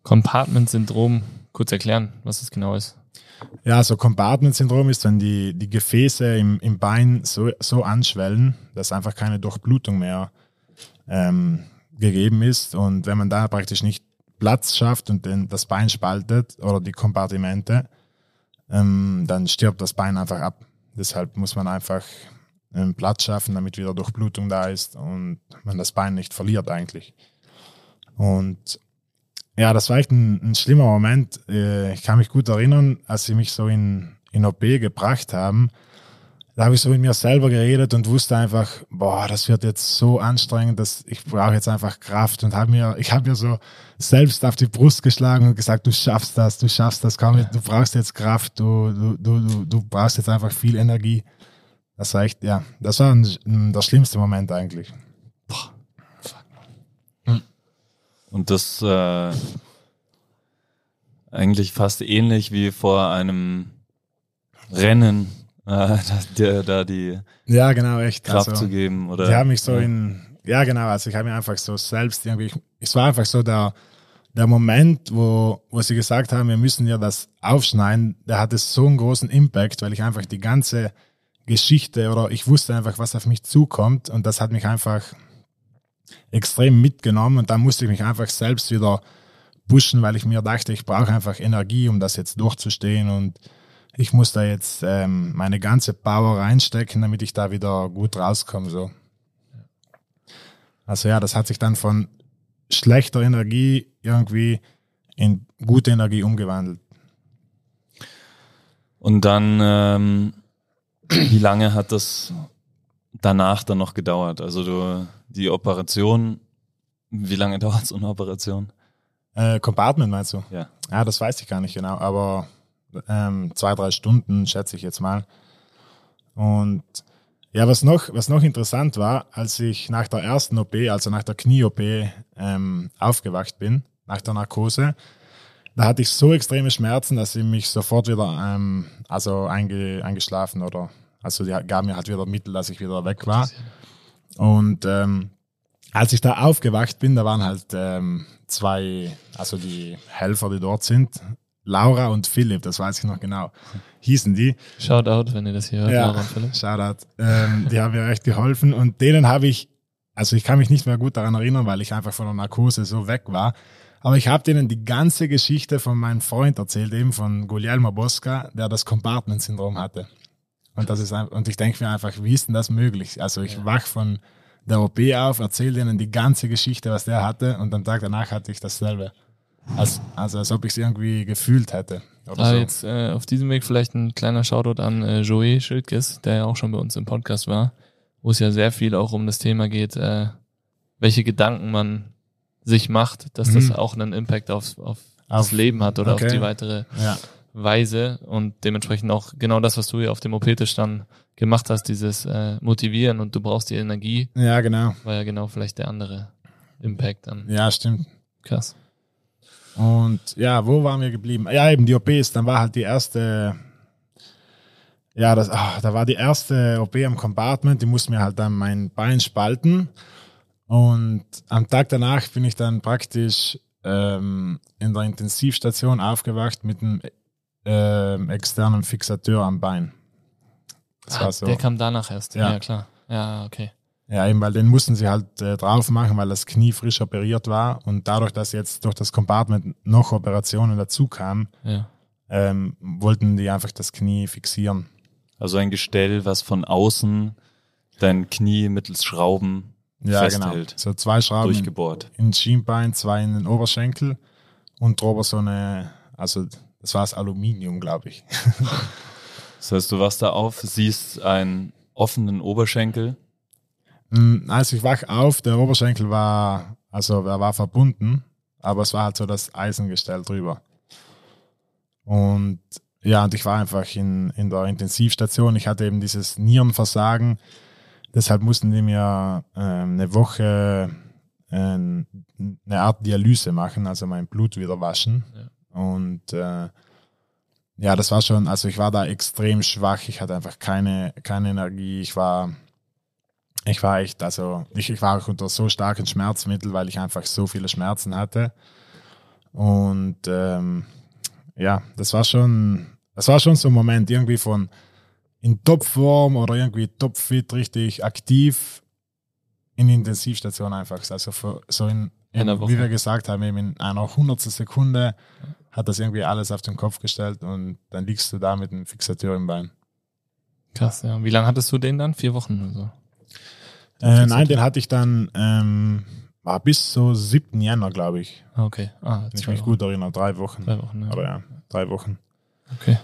Compartment-Syndrom kurz erklären, was das genau ist? Ja, so Compartment-Syndrom ist, wenn die, die Gefäße im, im Bein so, so anschwellen, dass einfach keine Durchblutung mehr ähm, gegeben ist. Und wenn man da praktisch nicht Platz schafft und den, das Bein spaltet oder die Kompartimente, ähm, dann stirbt das Bein einfach ab. Deshalb muss man einfach ähm, Platz schaffen, damit wieder Durchblutung da ist und man das Bein nicht verliert eigentlich. Und ja, das war echt ein, ein schlimmer Moment. Äh, Ich kann mich gut erinnern, als sie mich so in, in OP gebracht haben. Da habe ich so mit mir selber geredet und wusste einfach, boah, das wird jetzt so anstrengend, dass ich brauche jetzt einfach Kraft und habe mir, ich habe mir so selbst auf die Brust geschlagen und gesagt, du schaffst das, du schaffst das, komm, du brauchst jetzt Kraft, du, du, du, du, brauchst jetzt einfach viel Energie. Das war echt, ja, das war ein, ein, der schlimmste Moment eigentlich. Und das äh, eigentlich fast ähnlich wie vor einem Rennen, äh, [LAUGHS] der da die Ja, genau, echt. Kraft Also- zu geben. Oder, Die haben mich so ja. in, ja genau, also ich habe mir einfach so selbst irgendwie, ich, es war einfach so der, der Moment, wo, wo sie gesagt haben, wir müssen ja das aufschneiden, der hatte so einen großen Impact, weil ich einfach die ganze Geschichte oder ich wusste einfach, was auf mich zukommt und das hat mich einfach extrem mitgenommen und da musste ich mich einfach selbst wieder pushen, weil ich mir dachte, ich brauche einfach Energie, um das jetzt durchzustehen und ich muss da jetzt ähm, meine ganze Power reinstecken, damit ich da wieder gut rauskomme. So. Also ja, das hat sich dann von schlechter Energie irgendwie in gute Energie umgewandelt. Und dann, ähm, wie lange hat das danach dann noch gedauert? Also du, die Operation, wie lange [LAUGHS] dauert so eine Operation? Äh, Compartment meinst du? Ja. Ja, das weiß ich gar nicht genau, aber ähm, zwei, drei Stunden schätze ich jetzt mal. Und ja, was noch, was noch interessant war, als ich nach der ersten OP, also nach der Knie-OP, ähm, aufgewacht bin, nach der Narkose, da hatte ich so extreme Schmerzen, dass sie mich sofort wieder, ähm, also einge, eingeschlafen oder, also die gaben mir halt wieder Mittel, dass ich wieder weg war. Und ähm, als ich da aufgewacht bin, da waren halt ähm, zwei, also die Helfer, die dort sind, Laura und Philipp, das weiß ich noch genau, hießen die. Shoutout, wenn ihr das hier hört, Ja, Laura und Philipp. Shoutout. Ähm, die haben mir echt geholfen und denen habe ich, also ich kann mich nicht mehr gut daran erinnern, weil ich einfach von der Narkose so weg war. Aber ich habe denen die ganze Geschichte von meinem Freund erzählt, eben von Guglielmo Bosca, der das Compartment-Syndrom hatte. Und das ist und ich denke mir einfach, wie ist denn das möglich? Also ich wach von der OP auf, erzähle denen die ganze Geschichte, was der hatte, und am Tag danach hatte ich dasselbe. Als, also als ob ich es irgendwie gefühlt hätte. Oder Ah, so. jetzt äh, auf diesem Weg vielleicht ein kleiner Shoutout an äh, Joey Schildkes, der ja auch schon bei uns im Podcast war, wo es ja sehr viel auch um das Thema geht, äh, welche Gedanken man sich macht, dass das Mhm. auch einen Impact auf, auf das Leben hat oder okay. auf die weitere Ja. Weise und dementsprechend auch genau das, was du hier auf dem OP-Tisch dann gemacht hast, dieses äh, Motivieren und du brauchst die Energie, ja, genau. war ja genau vielleicht der andere Impact dann. Ja, stimmt. Krass. Und ja, wo waren wir geblieben? Ja, eben die OPs. Dann war halt die erste, ja, das, ah, da war die erste OP am Compartment. Die mussten mir halt dann mein Bein spalten. Und am Tag danach bin ich dann praktisch ähm, in der Intensivstation aufgewacht mit einem ähm, externen Fixateur am Bein. Das Ah, war so. Der kam danach erst. Ja. Ja, klar. Ja, okay. Ja, eben, weil den mussten sie halt äh, drauf machen, weil das Knie frisch operiert war. Und dadurch, dass jetzt durch das Compartment noch Operationen dazu kamen, Ja. ähm, wollten die einfach das Knie fixieren. Also ein Gestell, was von außen dein Knie mittels Schrauben Ja, festhält, genau. So zwei Schrauben durchgebohrt. ins Schienbein, zwei in den Oberschenkel und drüber so eine, also das war das Aluminium, glaube ich. [LAUGHS] Das heißt, du wachst da auf, siehst einen offenen Oberschenkel. Mm, Als ich wach auf, der Oberschenkel war, also er war verbunden, aber es war halt so das Eisengestell drüber. Und ja, und ich war einfach in, in der Intensivstation. Ich hatte eben dieses Nierenversagen. Deshalb mussten die mir ähm, eine Woche ähm, eine Art Dialyse machen, also mein Blut wieder waschen. Und äh, ja, das war schon, also ich war da extrem schwach. Ich hatte einfach keine, keine Energie. Ich war, ich war echt, also ich, ich war auch unter so starken Schmerzmitteln, weil ich einfach so viele Schmerzen hatte. Und ähm, ja, das war schon, das war schon so ein Moment, irgendwie von in Topform oder irgendwie topfit, richtig aktiv in Intensivstation einfach. Also für, so in, in wie wir gesagt haben, eben in einer hundertstel Sekunde hat das irgendwie alles auf den Kopf gestellt und dann liegst du da mit einem Fixateur im Bein. Krass, ja. Wie lange hattest du den dann? Vier Wochen oder so? Äh, nein, den hatte ich dann ähm, war bis so 7. Januar, glaube ich. Ah, Okay. Ah, Wenn ich mich Wochen. gut erinnere, drei Wochen. Drei Wochen, ja. Oder ja, drei Wochen. Okay.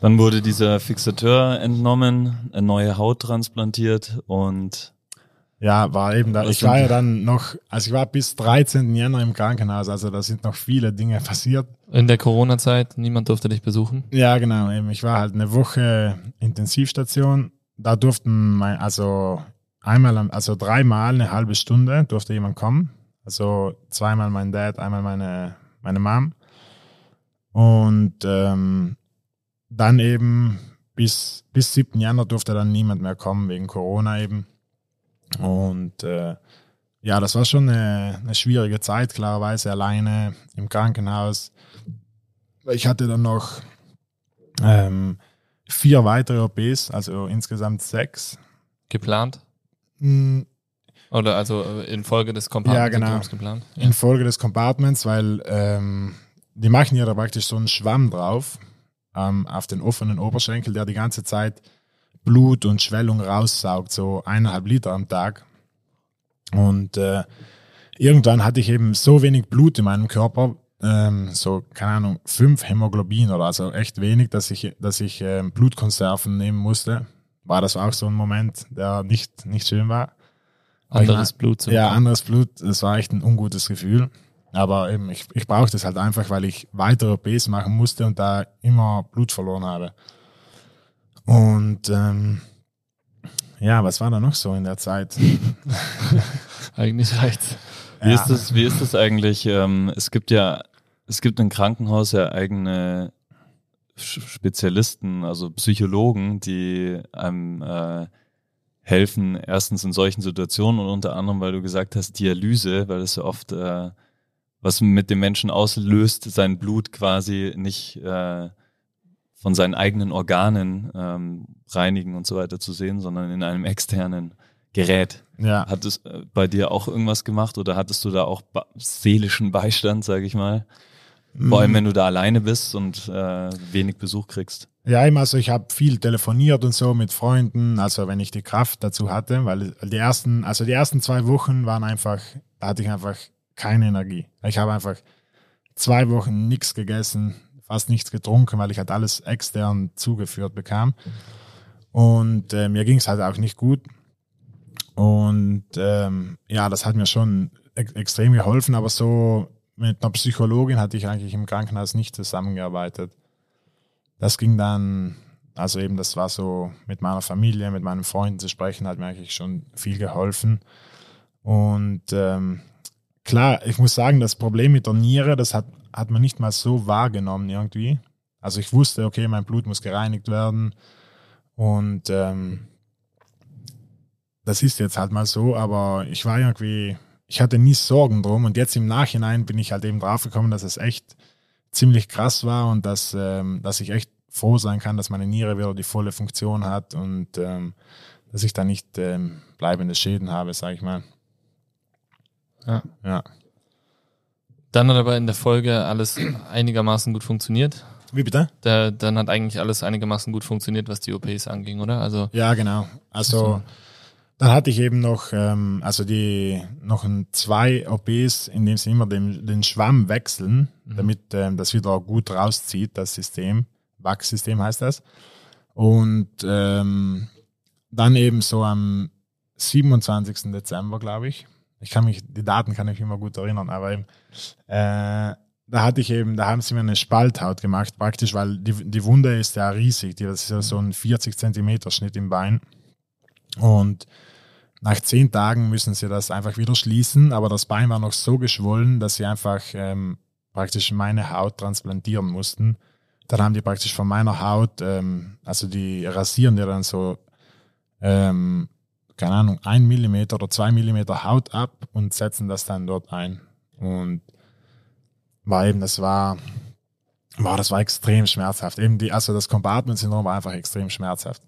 Dann wurde dieser Fixateur entnommen, eine neue Haut transplantiert und Ja, war eben da. Ich war ja dann noch, also ich war bis 13. Januar im Krankenhaus, also da sind noch viele Dinge passiert. In der Corona-Zeit, niemand durfte dich besuchen. Ja, genau. Eben. Ich war halt eine Woche Intensivstation. Da durften mein, also einmal, also dreimal eine halbe Stunde durfte jemand kommen. Also zweimal mein Dad, einmal meine, meine Mom. Und ähm, dann eben bis, bis 7. Januar durfte dann niemand mehr kommen wegen Corona eben. Und äh, ja, das war schon eine, eine schwierige Zeit, klarerweise alleine im Krankenhaus. Ich hatte dann noch ähm, vier weitere OPs, also insgesamt sechs. Geplant? Mm, Oder also äh, in Folge des Compartments Ja, genau. geplant? Ja. Infolge des Compartments, weil ähm, die machen ja da praktisch so einen Schwamm drauf ähm, auf den offenen Oberschenkel, der die ganze Zeit Blut und Schwellung raussaugt, so eineinhalb Liter am Tag. Und äh, irgendwann hatte ich eben so wenig Blut in meinem Körper, ähm, so, keine Ahnung, fünf Hämoglobin oder also echt wenig, dass ich, dass ich ähm, Blutkonserven nehmen musste. War das auch so ein Moment, der nicht, nicht schön war. Anderes Blut Ja, anderes Blut, das war echt ein ungutes Gefühl. Aber eben, ich, ich brauchte das halt einfach, weil ich weitere OPs machen musste und da immer Blut verloren habe. Und ähm, ja, was war da noch so in der Zeit? [LAUGHS] Eigentlich reicht's. Wie Ja. ist das, wie ist das eigentlich? Ähm, es gibt ja, es gibt im Krankenhaus ja eigene Spezialisten, also Psychologen, die einem äh, helfen, erstens in solchen Situationen und unter anderem, weil du gesagt hast, Dialyse, weil das ja oft äh, was mit dem Menschen auslöst, sein Blut quasi nicht äh, von seinen eigenen Organen ähm, reinigen und so weiter zu sehen, sondern in einem externen Gerät. Ja, Hat es äh, bei dir auch irgendwas gemacht oder hattest du da auch seelischen Beistand, sage ich mal? Vor allem, wenn du da alleine bist und äh, wenig Besuch kriegst. Ja, also ich habe viel telefoniert und so mit Freunden, also wenn ich die Kraft dazu hatte, weil die ersten, also die ersten zwei Wochen waren einfach, da hatte ich einfach keine Energie. Ich habe einfach zwei Wochen nichts gegessen, fast nichts getrunken, weil ich halt alles extern zugeführt bekam. Und äh, mir ging es halt auch nicht gut. Und ähm, ja, das hat mir schon ex extrem geholfen, aber so mit einer Psychologin hatte ich eigentlich im Krankenhaus nicht zusammengearbeitet das ging dann, also eben, das war so mit meiner Familie, mit meinen Freunden zu sprechen, hat mir eigentlich schon viel geholfen. Und ähm, klar, ich muss sagen, das Problem mit der Niere, das hat, hat man nicht mal so wahrgenommen irgendwie. Also ich wusste, okay, mein Blut muss gereinigt werden. Und ähm, das ist jetzt halt mal so, aber ich war irgendwie, ich hatte nie Sorgen drum. Und jetzt im Nachhinein bin ich halt eben draufgekommen, dass es echt ziemlich krass war und dass, ähm, dass ich echt froh sein kann, dass meine Niere wieder die volle Funktion hat und ähm, dass ich da nicht ähm, bleibende Schäden habe, sage ich mal. Ja. ja. Dann hat aber in der Folge alles einigermaßen gut funktioniert. Wie bitte? Da, dann hat eigentlich alles einigermaßen gut funktioniert, was die OPs anging, oder? Also Ja, genau. Also So. dann hatte ich eben noch, ähm, also die noch ein, zwei OPs, in dem sie immer den, den Schwamm wechseln, damit ähm, das wieder gut rauszieht, das System. Wachssystem heißt das. Und ähm, dann eben so am 27. Dezember, glaube ich. Ich kann mich, die Daten kann ich immer gut erinnern, aber eben, äh, da hatte ich eben, da haben sie mir eine Spalthaut gemacht, praktisch, weil die, die Wunde ist ja riesig, die, das ist ja so ein 40 Zentimeter Schnitt im Bein. Und nach zehn Tagen müssen sie das einfach wieder schließen, aber das Bein war noch so geschwollen, dass sie einfach ähm, praktisch meine Haut transplantieren mussten. Dann haben die praktisch von meiner Haut, ähm, also die rasieren dir dann so, ähm, keine Ahnung, ein Millimeter oder zwei Millimeter Haut ab und setzen das dann dort ein. Und war eben, das war, war, das war extrem schmerzhaft. Eben die, also das Compartment-Syndrom war einfach extrem schmerzhaft.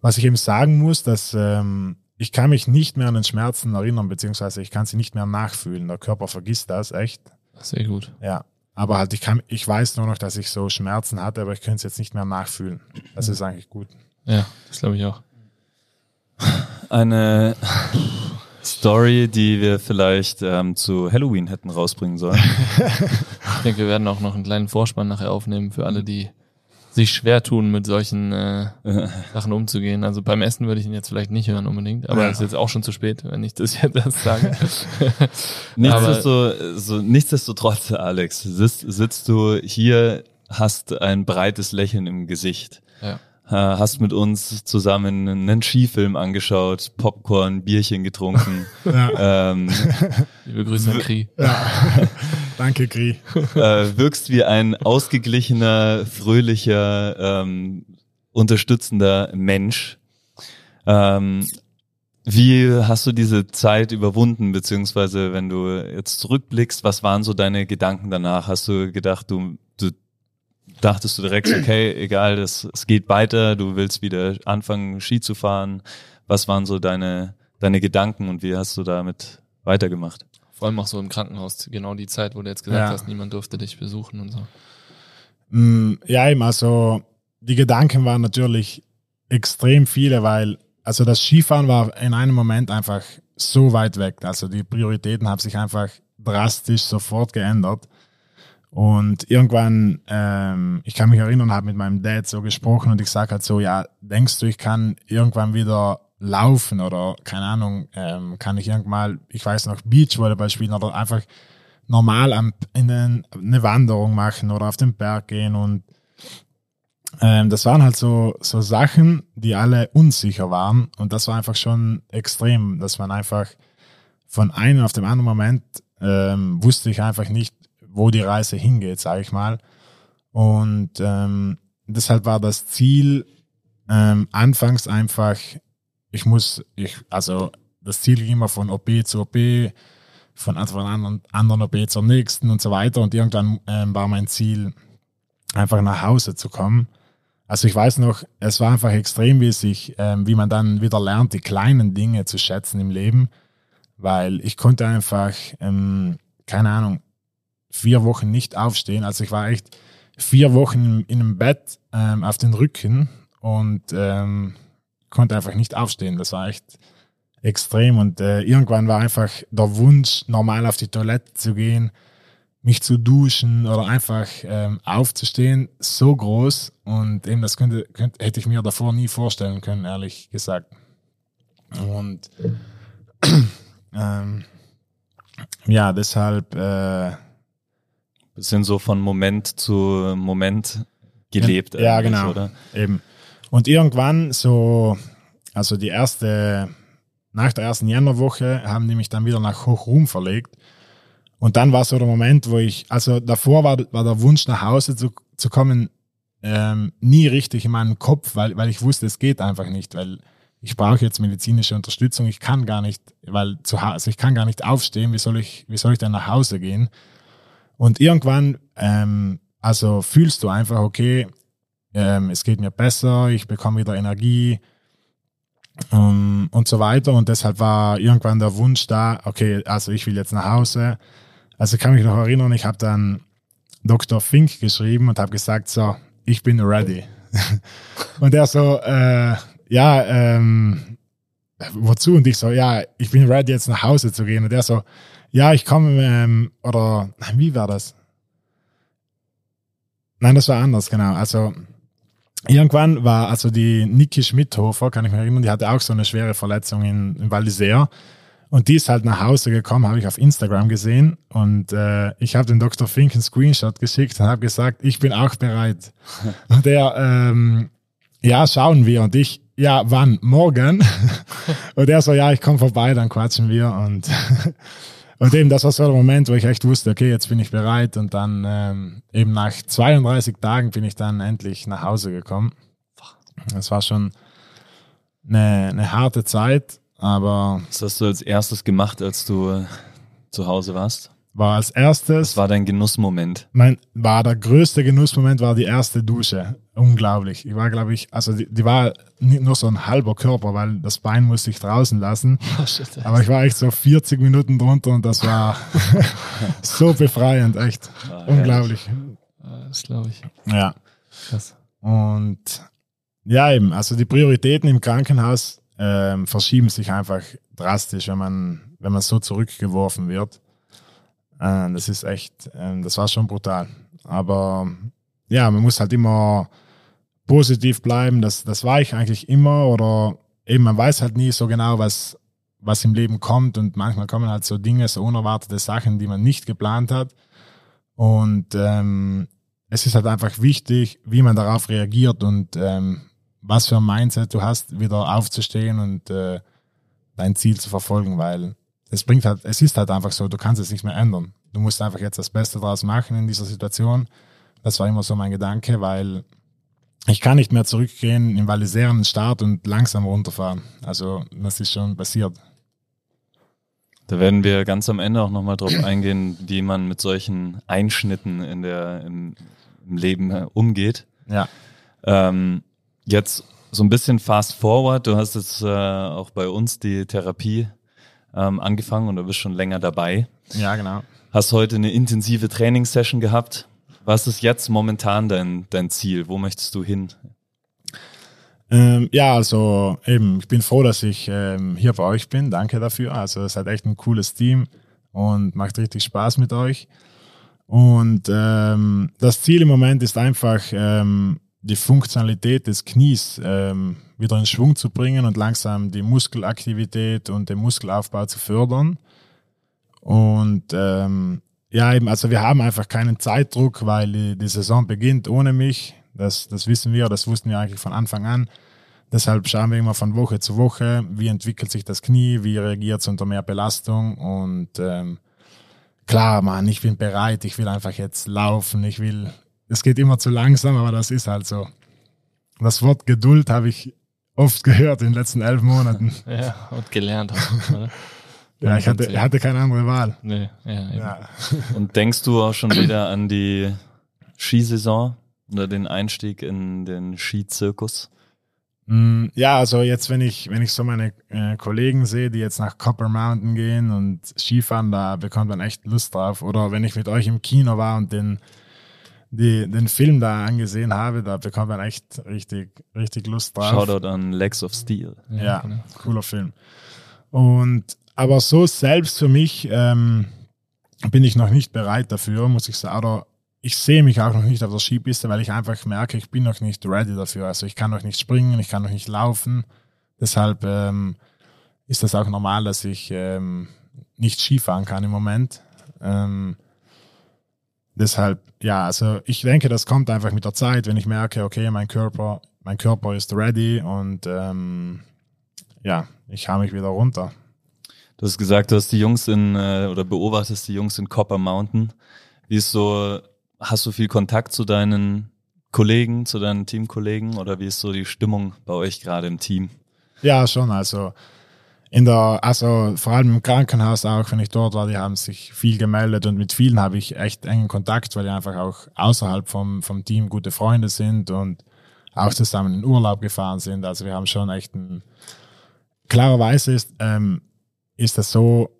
Was ich eben sagen muss, dass ähm, ich kann mich nicht mehr an den Schmerzen erinnern, beziehungsweise ich kann sie nicht mehr nachfühlen. Der Körper vergisst das echt. sehr gut. Ja. Aber halt, ich kann, ich weiß nur noch, dass ich so Schmerzen hatte, aber ich könnte es jetzt nicht mehr nachfühlen. Das ist eigentlich gut. Ja, das glaube ich auch. Eine Story, die wir vielleicht ähm, zu Halloween hätten rausbringen sollen. [LAUGHS] Ich denke, wir werden auch noch einen kleinen Vorspann nachher aufnehmen für alle, die sich schwer tun, mit solchen äh, [LAUGHS] Sachen umzugehen. Also beim Essen würde ich ihn jetzt vielleicht nicht hören unbedingt, aber Ja. es ist jetzt auch schon zu spät, wenn ich das [LAUGHS] jetzt erst sage. Nichtsdesto, so, nichtsdestotrotz, Alex, sitzt, sitzt du hier, hast ein breites Lächeln im Gesicht. Ja. Äh, Hast mit uns zusammen einen Skifilm angeschaut, Popcorn, Bierchen getrunken. [LAUGHS] Ja. ähm, Liebe Grüße an Kri. [LAUGHS] Danke, Kri. äh, wirkst wie ein ausgeglichener, fröhlicher, ähm, unterstützender Mensch. Ähm, Wie hast du diese Zeit überwunden, beziehungsweise wenn du jetzt zurückblickst, was waren so deine Gedanken danach? Hast du gedacht, du dachtest du direkt, okay, egal, das, es geht weiter, du willst wieder anfangen, Ski zu fahren? Was waren so deine, deine Gedanken und wie hast du damit weitergemacht? Vor allem auch so im Krankenhaus, genau die Zeit, wo du jetzt gesagt Ja. hast, niemand durfte dich besuchen und so. Mm, Ja, eben, also die Gedanken waren natürlich extrem viele, weil also das Skifahren war in einem Moment einfach so weit weg. Also die Prioritäten haben sich einfach drastisch sofort geändert. Und irgendwann, ähm, ich kann mich erinnern, habe mit meinem Dad so gesprochen und ich sage halt so, ja, denkst du, ich kann irgendwann wieder laufen oder keine Ahnung, ähm, kann ich irgendwann, ich weiß noch, Beachvolleyball spielen oder einfach normal am, in den, eine Wanderung machen oder auf den Berg gehen und ähm, das waren halt so, so Sachen, die alle unsicher waren und das war einfach schon extrem, dass man einfach von einem auf dem anderen Moment ähm, wusste ich einfach nicht, wo die Reise hingeht, sage ich mal. Und ähm, deshalb war das Ziel ähm, anfangs einfach, ich muss, ich, also das Ziel ging immer von OP zu OP, von, von anderen, anderen OP zur nächsten und so weiter. Und irgendwann ähm, war mein Ziel, einfach nach Hause zu kommen. Also ich weiß noch, es war einfach extrem, sich, ähm, wie man dann wieder lernt, die kleinen Dinge zu schätzen im Leben, weil ich konnte einfach, ähm, keine Ahnung, vier Wochen nicht aufstehen. Also ich war echt vier Wochen in einem Bett ähm, auf den Rücken und ähm, konnte einfach nicht aufstehen. Das war echt extrem und äh, irgendwann war einfach der Wunsch, normal auf die Toilette zu gehen, mich zu duschen oder einfach ähm, aufzustehen, so groß und eben das könnte, könnte, hätte ich mir davor nie vorstellen können, ehrlich gesagt. Und [CLEARS THROAT] ähm, ja, deshalb äh, Bisschen so von Moment zu Moment gelebt. Ja, genau. Oder? Eben. Und irgendwann so, also die erste, nach der ersten Januarwoche haben die mich dann wieder nach Hochruhm verlegt. Und dann war so der Moment, wo ich, also davor war, war der Wunsch nach Hause zu, zu kommen ähm, nie richtig in meinem Kopf, weil, weil ich wusste, es geht einfach nicht, weil ich brauche jetzt medizinische Unterstützung. Ich kann gar nicht, weil zu Hause, also ich kann gar nicht aufstehen. Wie soll ich, wie soll ich denn nach Hause gehen? Und irgendwann, ähm, also fühlst du einfach, okay, ähm, es geht mir besser, ich bekomme wieder Energie ähm, und so weiter. Und deshalb war irgendwann der Wunsch da, okay, also ich will jetzt nach Hause. Also kann mich noch erinnern, ich habe dann Dr. Fink geschrieben und habe gesagt, so, ich bin ready. [LAUGHS] und er so, äh, ja, ähm, wozu? Und ich so, ja, ich bin ready, jetzt nach Hause zu gehen. Und er so, ja, ich komme, ähm, oder, nein, wie war das? Nein, das war anders, genau. Also, irgendwann war also die Niki Schmidhofer, kann ich mich erinnern, die hatte auch so eine schwere Verletzung in, in Val d'Isère. Und die ist halt nach Hause gekommen, habe ich auf Instagram gesehen. Und äh, ich habe den Dr. Fink einen Screenshot geschickt und habe gesagt, ich bin auch bereit. [LAUGHS] und der, ähm, ja, schauen wir. Und ich, ja, wann? Morgen? [LAUGHS] und er so, ja, ich komme vorbei, dann quatschen wir. Und, [LAUGHS] und eben, das war so der Moment, wo ich echt wusste, okay, jetzt bin ich bereit. Und dann ähm, eben nach 32 Tagen bin ich dann endlich nach Hause gekommen. Das war schon eine, eine harte Zeit, aber Was hast du als erstes gemacht, als du äh, zu Hause warst? War als erstes, Das war dein Genussmoment. mein, war der größte Genussmoment, war die erste Dusche. Unglaublich. Ich war, glaube ich, also die, die war nicht nur so ein halber Körper, weil das Bein musste ich draußen lassen. [LAUGHS] Oh, shit. Aber ich war echt so 40 Minuten drunter und das war [LAUGHS] so befreiend, echt. Ah, Unglaublich. Ah, Das glaube ich. Ja. Krass. Und ja, eben, also die Prioritäten im Krankenhaus ähm, verschieben sich einfach drastisch, wenn man, wenn man so zurückgeworfen wird. Äh, das ist echt, ähm, das war schon brutal. Aber ja, man muss halt immer positiv bleiben. Das, das war ich eigentlich immer oder eben, man weiß halt nie so genau, was, was im Leben kommt und manchmal kommen halt so Dinge, so unerwartete Sachen, die man nicht geplant hat. Und ähm, es ist halt einfach wichtig, wie man darauf reagiert und ähm, was für ein Mindset du hast, wieder aufzustehen und äh, dein Ziel zu verfolgen, weil es bringt halt, es ist halt einfach so, du kannst es nicht mehr ändern. Du musst einfach jetzt das Beste draus machen in dieser Situation. Das war immer so mein Gedanke, weil ich kann nicht mehr zurückgehen im Val d'Isère Start und langsam runterfahren. Also das ist schon passiert. Da werden wir ganz am Ende auch nochmal drauf eingehen, wie man mit solchen Einschnitten in der, im, im Leben äh, umgeht. Ja. Ähm, jetzt so ein bisschen fast forward. Du hast jetzt äh, auch bei uns die Therapie ähm, angefangen und du bist schon länger dabei. Ja, genau. Hast heute eine intensive Trainingssession gehabt. Was ist jetzt momentan dein, dein Ziel? Wo möchtest du hin? Ähm, ja, also eben, ich bin froh, dass ich ähm, hier bei euch bin. Danke dafür. Also es hat echt ein cooles Team und macht richtig Spaß mit euch. Und ähm, das Ziel im Moment ist einfach, ähm, die Funktionalität des Knies ähm, wieder in Schwung zu bringen und langsam die Muskelaktivität und den Muskelaufbau zu fördern. Und ähm, ja, eben, also wir haben einfach keinen Zeitdruck, weil die, die Saison beginnt ohne mich. Das, das wissen wir, das wussten wir eigentlich von Anfang an. Deshalb schauen wir immer von Woche zu Woche, wie entwickelt sich das Knie, wie reagiert es unter mehr Belastung und ähm, klar, Mann, ich bin bereit, ich will einfach jetzt laufen, ich will, es geht immer zu langsam, aber das ist halt so. Das Wort Geduld habe ich oft gehört in den letzten elf Monaten. [LAUGHS] ja, und gelernt. Auch, oder? ja, ich hatte, hatte keine andere Wahl. Nee, ja, ja. Und denkst du auch schon wieder an die Skisaison? oder den Einstieg in den Skizirkus? Mm, ja, also jetzt, wenn ich, wenn ich so meine äh, Kollegen sehe, die jetzt nach Copper Mountain gehen und Skifahren, da bekommt man echt Lust drauf. Oder wenn ich mit euch im Kino war und den, die, den Film da angesehen habe, da bekommt man echt richtig, richtig Lust drauf. Shoutout an Legs of Steel. Ja, ja genau. cooler Film. Und aber so selbst für mich ähm, bin ich noch nicht bereit dafür, muss ich sagen. Oder ich sehe mich auch noch nicht auf der Skipiste, weil ich einfach merke, ich bin noch nicht ready dafür. Also ich kann noch nicht springen, ich kann noch nicht laufen. Deshalb ähm, ist das auch normal, dass ich ähm, nicht Skifahren kann im Moment. Ähm, deshalb, ja, also ich denke, das kommt einfach mit der Zeit, wenn ich merke, okay, mein Körper, mein Körper ist ready und ähm, ja, ich hau mich wieder runter. Du hast gesagt, du hast die Jungs in äh, oder beobachtest die Jungs in Copper Mountain. Wie ist so Hast du viel Kontakt zu deinen Kollegen, zu deinen Teamkollegen oder wie ist so die Stimmung bei euch gerade im Team? Ja, schon. Also in der, also vor allem im Krankenhaus auch, wenn ich dort war, die haben sich viel gemeldet und mit vielen habe ich echt engen Kontakt, weil die einfach auch außerhalb vom, vom Team gute Freunde sind und auch zusammen in Urlaub gefahren sind. Also wir haben schon echt ein, klarerweise ist, ähm, ist das so,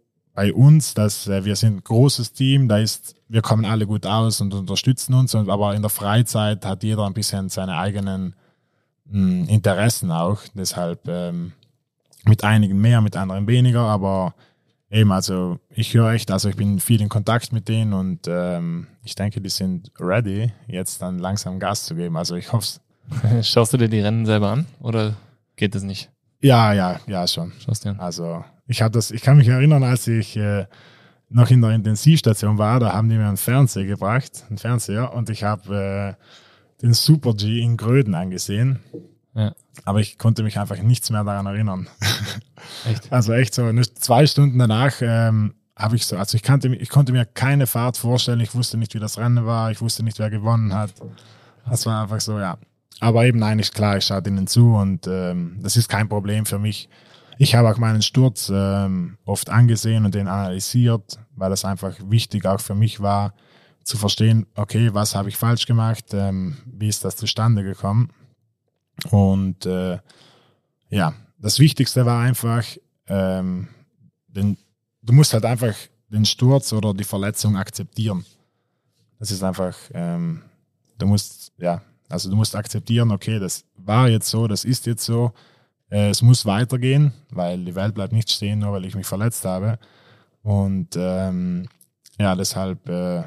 bei uns, dass äh, wir sind ein großes Team, da ist, wir kommen alle gut aus und unterstützen uns, und, aber in der Freizeit hat jeder ein bisschen seine eigenen mh, hm, Interessen auch. Deshalb ähm, mit einigen mehr, mit anderen weniger, aber eben, also ich höre echt, also ich bin viel in Kontakt mit denen und ähm, ich denke, die sind ready, jetzt dann langsam Gas zu geben. Also ich hoffe [LAUGHS] Schaust du dir die Rennen selber an oder geht das nicht? Ja, ja, ja, schon. Schaust du an. Also ich habe das, ich kann mich erinnern, als ich äh, noch in der Intensivstation war, da haben die mir einen Fernseher gebracht, einen Fernseher, und ich habe äh, den Super G in Gröden angesehen. Ja. Aber ich konnte mich einfach nichts mehr daran erinnern. [LAUGHS] Echt? Also echt so, zwei Stunden danach ähm, habe ich so, also ich, kannte, ich konnte mir keine Fahrt vorstellen, ich wusste nicht, wie das Rennen war, ich wusste nicht, wer gewonnen hat. Das war einfach so, ja. Aber eben, nein, ist klar, ich schaue ihnen zu und ähm, das ist kein Problem für mich. Ich habe auch meinen Sturz ähm, oft angesehen und den analysiert, weil das einfach wichtig auch für mich war, zu verstehen, okay, was habe ich falsch gemacht, ähm, wie ist das zustande gekommen. Und äh, ja, das Wichtigste war einfach, ähm, den, du musst halt einfach den Sturz oder die Verletzung akzeptieren. Das ist einfach, ähm, du musst, ja, also du musst akzeptieren, okay, das war jetzt so, das ist jetzt so. Äh, es muss weitergehen, weil die Welt bleibt nicht stehen, nur weil ich mich verletzt habe. Und ähm, ja, deshalb äh,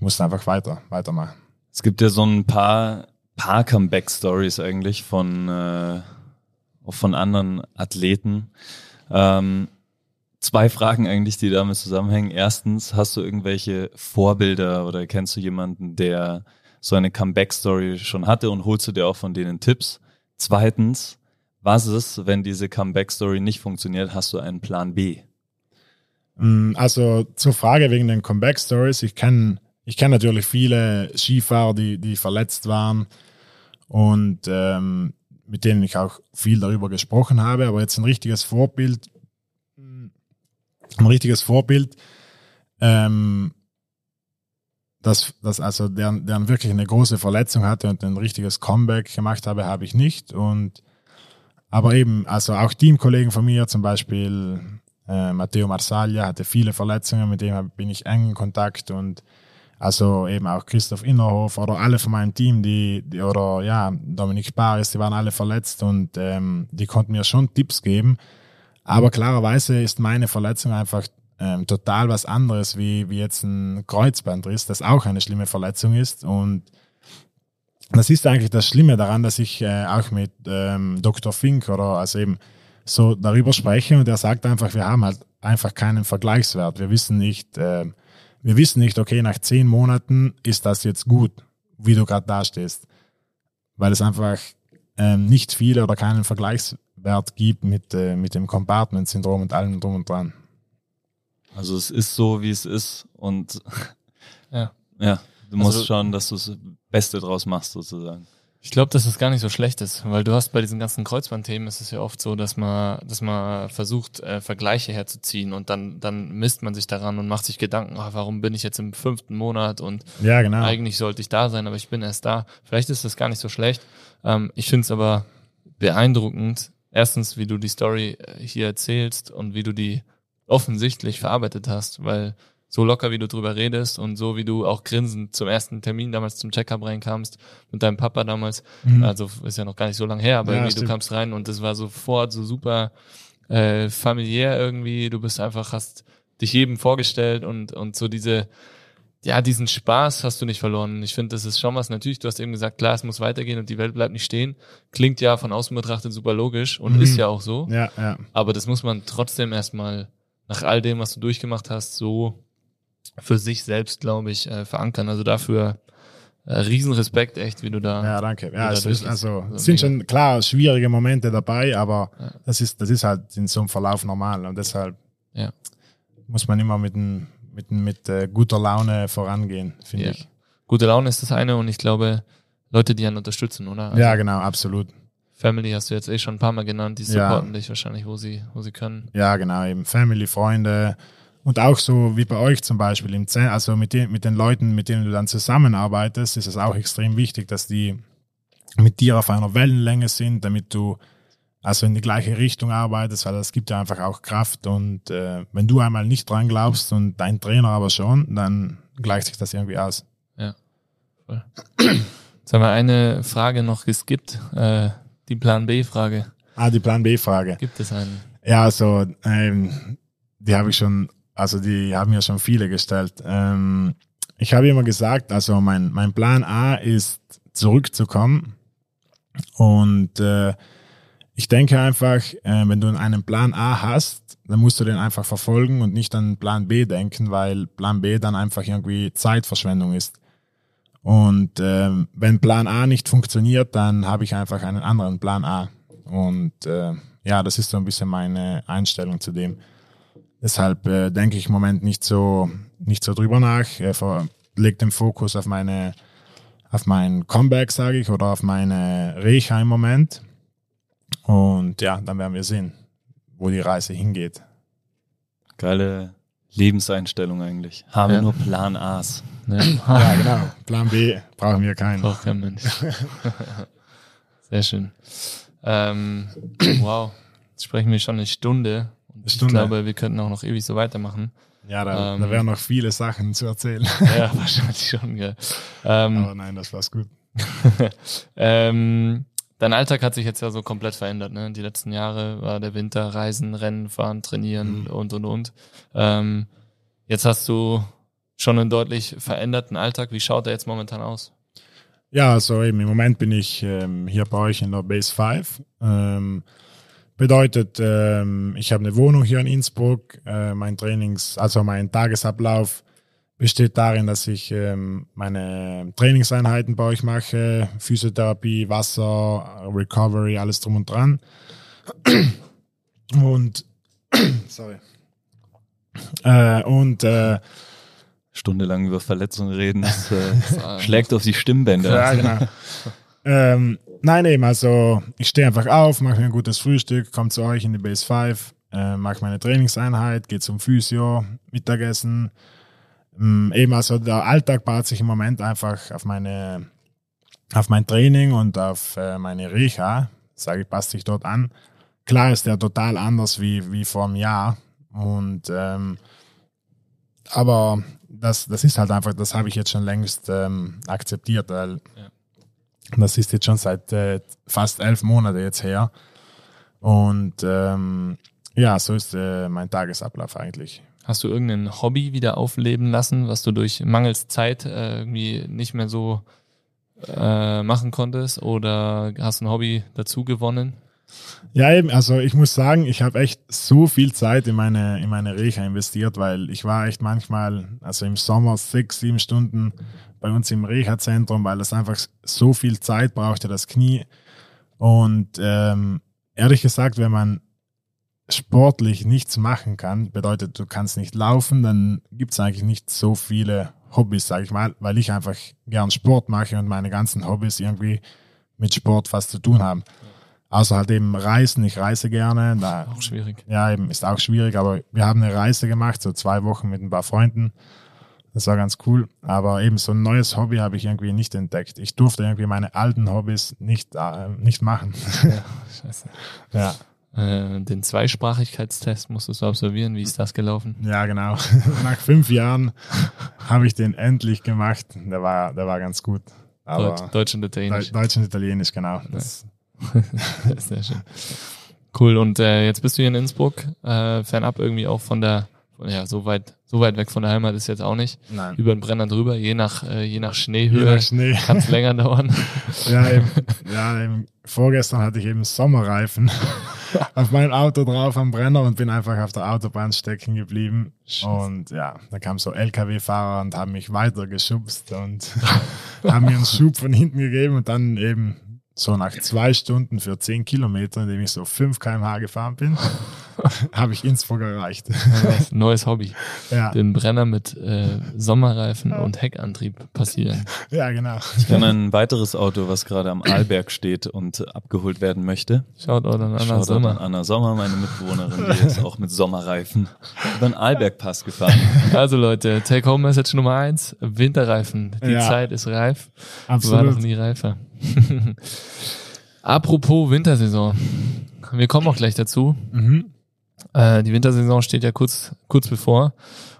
muss einfach weiter, weitermachen. Es gibt ja so ein paar, paar Comeback-Stories eigentlich von, äh, von anderen Athleten. Ähm, zwei Fragen eigentlich, die damit zusammenhängen. Erstens, hast du irgendwelche Vorbilder oder kennst du jemanden, der so eine Comeback-Story schon hatte und holst du dir auch von denen Tipps? Zweitens, was ist, wenn diese Comeback-Story nicht funktioniert? Hast du einen Plan B? Mm, also zur Frage wegen den Comeback-Stories. Ich kenne ich kenne natürlich viele Skifahrer, die, die verletzt waren und ähm, mit denen ich auch viel darüber gesprochen habe, aber jetzt ein richtiges Vorbild, ein richtiges Vorbild, ähm, dass, dass also der, der wirklich eine große Verletzung hatte und ein richtiges Comeback gemacht habe, habe ich nicht. Und aber eben, also auch Teamkollegen von mir, zum Beispiel äh, Matteo Marsaglia, hatte viele Verletzungen, mit dem bin ich eng in Kontakt und also eben auch Christoph Innerhof oder alle von meinem Team, die, die oder ja, Dominik Sparis, die waren alle verletzt und ähm, die konnten mir schon Tipps geben. Aber klarerweise ist meine Verletzung einfach ähm, total was anderes, wie, wie jetzt ein Kreuzbandriss, das auch eine schlimme Verletzung ist. Und das ist eigentlich das Schlimme daran, dass ich äh, auch mit ähm, Dr. Fink oder also eben so darüber spreche und er sagt einfach, wir haben halt einfach keinen Vergleichswert. Wir wissen nicht, äh, wir wissen nicht, okay, nach zehn Monaten ist das jetzt gut, wie du gerade dastehst. Weil es einfach ähm, nicht viele oder keinen Vergleichswert gibt mit, äh, mit dem Compartment-Syndrom und allem drum und dran. Also es ist so, wie es ist und Ja. [LAUGHS] ja, du musst Also- schauen, dass du das Beste draus machst sozusagen. Ich glaube, dass es gar nicht so schlecht ist, weil du hast bei diesen ganzen Kreuzbandthemen ist es ja oft so, dass man, dass man versucht, äh, Vergleiche herzuziehen und dann, dann misst man sich daran und macht sich Gedanken, ah, warum bin ich jetzt im fünften Monat und Ja, genau. eigentlich sollte ich da sein, aber ich bin erst da. Vielleicht ist das gar nicht so schlecht. Ähm, ich finde es aber beeindruckend, erstens, wie du die Story äh, hier erzählst und wie du die offensichtlich verarbeitet hast, weil so locker, wie du drüber redest und so, wie du auch grinsend zum ersten Termin damals zum Checkup reinkamst, mit deinem Papa damals, Mhm. also ist ja noch gar nicht so lange her, aber Ja, irgendwie du stimmt. kamst rein und das war sofort so super äh, familiär irgendwie, du bist einfach, hast dich jedem vorgestellt und, und so diese, ja, diesen Spaß hast du nicht verloren. Ich finde, das ist schon was, natürlich, du hast eben gesagt, klar, es muss weitergehen und die Welt bleibt nicht stehen. Klingt ja von außen betrachtet super logisch und Mhm. ist ja auch so. Ja, ja. Aber das muss man trotzdem erstmal nach all dem, was du durchgemacht hast, so für sich selbst, glaube ich, äh, verankern. Also dafür äh, Riesenrespekt, echt, wie du da. Ja, danke. da Ja, es ist, also, Also es sind mega. schon klar schwierige Momente dabei, aber Ja. das ist, das ist halt in so einem Verlauf normal und deshalb Ja. muss man immer mit, ein- mit, mit äh, guter Laune vorangehen, finde Ja. ich. Gute Laune ist das eine und ich glaube, Leute, die einen unterstützen, oder? Also ja, genau, absolut. Family hast du jetzt eh schon ein paar Mal genannt, die Ja. supporten dich wahrscheinlich, wo sie, wo sie können. Ja, genau, eben Family, Freunde und auch so wie bei euch zum Beispiel im Zen, also mit den, mit den Leuten, mit denen du dann zusammenarbeitest, ist es auch extrem wichtig, dass die mit dir auf einer Wellenlänge sind, damit du also in die gleiche Richtung arbeitest, weil das gibt ja einfach auch Kraft und äh, wenn du einmal nicht dran glaubst und dein Trainer aber schon, dann gleicht sich das irgendwie aus. Jetzt haben wir eine Frage noch geskippt, äh, die Plan B-Frage. Ah, die Plan B-Frage. Gibt es einen? Ja, also ähm, die habe ich schon, also die haben mir schon viele gestellt. Ähm, ich habe immer gesagt, also mein, mein Plan A ist zurückzukommen und äh, ich denke einfach, äh, wenn du einen Plan A hast, dann musst du den einfach verfolgen und nicht an Plan B denken, weil Plan B dann einfach irgendwie Zeitverschwendung ist. Und ähm, wenn Plan A nicht funktioniert, dann habe ich einfach einen anderen Plan A. Und äh, ja, das ist so ein bisschen meine Einstellung zu dem. Deshalb äh, denke ich im Moment nicht so, nicht so drüber nach. Äh, leg den Fokus auf meine, auf mein Comeback, sage ich, oder auf meine Recha im Moment. Und ja, dann werden wir sehen, wo die Reise hingeht. Geile Lebenseinstellung eigentlich. Haben Ja. nur Plan A's. Ja, [LAUGHS] Ja, genau. Plan B brauchen wir keinen. braucht kein Mensch. [LAUGHS] Sehr schön. Ähm, wow, jetzt sprechen wir schon eine Stunde. Und ich Stunde. glaube, wir könnten auch noch ewig so weitermachen. Ja, da, Ähm. da wären noch viele Sachen zu erzählen. [LAUGHS] Ja, wahrscheinlich schon, gell. Ähm, Aber nein, das war's gut. [LAUGHS] ähm, dein Alltag hat sich jetzt ja so komplett verändert. Ne? Die letzten Jahre war der Winter, Reisen, Rennen, Fahren, Trainieren Mhm. und, und, und. Ähm, jetzt hast du schon einen deutlich veränderten Alltag. Wie schaut der jetzt momentan aus? Ja, also eben im Moment bin ich ähm, hier bei euch in der Base 5. Ähm, bedeutet, ähm, ich habe eine Wohnung hier in Innsbruck. Äh, mein Trainings, also mein Tagesablauf besteht darin, dass ich ähm, meine Trainingseinheiten bei euch mache, Physiotherapie, Wasser, Recovery, alles drum und dran. Und [COUGHS] sorry. Äh, und äh, stundenlang über Verletzungen reden, das äh, [LAUGHS] schlägt auf die Stimmbänder. Ja, genau. [LAUGHS] ähm, nein, eben, also ich stehe einfach auf, mache mir ein gutes Frühstück, komme zu euch in die Base 5, äh, mache meine Trainingseinheit, gehe zum Physio, Mittagessen. Ähm, eben, also der Alltag baut sich im Moment einfach auf meine auf mein Training und auf äh, meine Reha, sage ich, passt sich dort an. Klar ist der total anders wie, wie vor einem Jahr. Und ähm, aber das, das ist halt einfach, das habe ich jetzt schon längst ähm, akzeptiert, weil ja. Das ist jetzt schon seit äh, fast elf Monate jetzt her. Und ähm, ja, so ist äh, mein Tagesablauf eigentlich. Hast du irgendein Hobby wieder aufleben lassen, was du durch mangels Zeit äh, irgendwie nicht mehr so äh, machen konntest? Oder hast du ein Hobby dazu gewonnen? Ja, eben, also ich muss sagen, ich habe echt so viel Zeit in meine, in meine Reha investiert, weil ich war echt manchmal, also im Sommer sechs, sieben Stunden bei uns im Reha-Zentrum, weil es einfach so viel Zeit brauchte, das Knie. Und ähm, ehrlich gesagt, wenn man sportlich nichts machen kann, bedeutet, du kannst nicht laufen, dann gibt es eigentlich nicht so viele Hobbys, sage ich mal, weil ich einfach gern Sport mache und meine ganzen Hobbys irgendwie mit Sport was zu tun haben. Außer halt eben Reisen. Ich reise gerne. Da, auch schwierig. Ja, eben ist auch schwierig, aber wir haben eine Reise gemacht, so zwei Wochen mit ein paar Freunden. Das war ganz cool. Aber eben so ein neues Hobby habe ich irgendwie nicht entdeckt. Ich durfte irgendwie meine alten Hobbys nicht, äh, nicht machen. [LAUGHS] Ja, scheiße. [LAUGHS] Ja. Äh, den Zweisprachigkeitstest musstest du absolvieren. Wie ist das gelaufen? Ja, genau. [LAUGHS] Nach fünf Jahren habe ich den endlich gemacht. Der war, der war ganz gut. Aber Deutsch, Deutsch und Italienisch. Deutsch und Italienisch, genau. Das, Sehr schön. Cool. Und äh, jetzt bist du hier in Innsbruck, äh, fernab irgendwie auch von der, ja, so weit, so weit weg von der Heimat ist jetzt auch nicht. Nein. Über den Brenner drüber, je nach, äh, je nach Schneehöhe Schnee. kann es länger dauern. [LAUGHS] Ja, eben, ja eben, vorgestern hatte ich eben Sommerreifen [LAUGHS] auf meinem Auto drauf am Brenner und bin einfach auf der Autobahn stecken geblieben. Scheiße. Und ja, da kam so LKW-Fahrer und haben mich weitergeschubst und [LAUGHS] haben mir einen Schub von hinten gegeben und dann eben so nach zwei Stunden für zehn Kilometer, indem ich so 5 km/h gefahren bin, [LAUGHS] habe ich Innsbruck erreicht. [LAUGHS] Neues Hobby. Ja. Den Brenner mit äh, Sommerreifen und Heckantrieb passieren. [LAUGHS] Ja, genau. Ich kenne ein weiteres Auto, was gerade am Arlberg steht und abgeholt werden möchte. Schaut an Anna Schaut Sommer. An Anna Sommer, meine Mitbewohnerin, die ist auch mit Sommerreifen über den Arlbergpass gefahren. Also Leute, Take-Home-Message Nummer eins, Winterreifen. Die ja. Zeit ist reif. Absolut. War noch nie reifer. Apropos Wintersaison. Wir kommen auch gleich dazu. Mhm. Äh, die Wintersaison steht ja kurz, kurz bevor.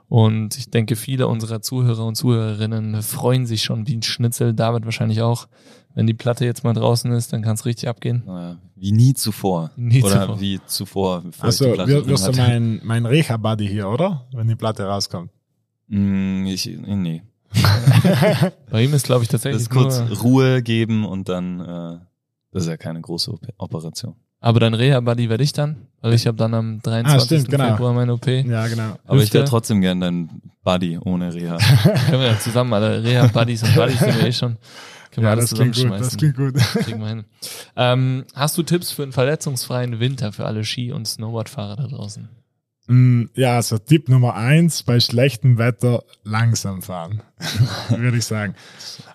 Und ich denke, viele unserer Zuhörer und Zuhörerinnen freuen sich schon wie ein Schnitzel. David wahrscheinlich auch. Wenn die Platte jetzt mal draußen ist, dann kann es richtig abgehen. Naja, wie nie zuvor. Nie oder zuvor. wie zuvor. Achso, wirst du mein, mein Recha-Buddy hier, oder? Wenn die Platte rauskommt. Mm, ich, nee. [LAUGHS] Bei ihm ist, glaube ich, tatsächlich. Das kurz Ruhe geben und dann, äh, das ist ja keine große Operation. Aber dein Reha-Buddy werde ich dann, weil ich habe dann am 23. Ah, stimmt, genau. Februar meine OP. Ja, genau. Aber Hüfte. ich wäre trotzdem gern dein Buddy ohne Reha. [LAUGHS] [LAUGHS] Können wir ja zusammen alle Reha-Buddies und Buddies sind wir eh schon. Können wir ja, alles das klingt gut, das klingt gut. Kriegen wir hin. Ähm, hast du Tipps für einen verletzungsfreien Winter für alle Ski- und Snowboardfahrer da draußen? Mm, ja, also Tipp Nummer eins, bei schlechtem Wetter langsam fahren, [LAUGHS] würde ich sagen.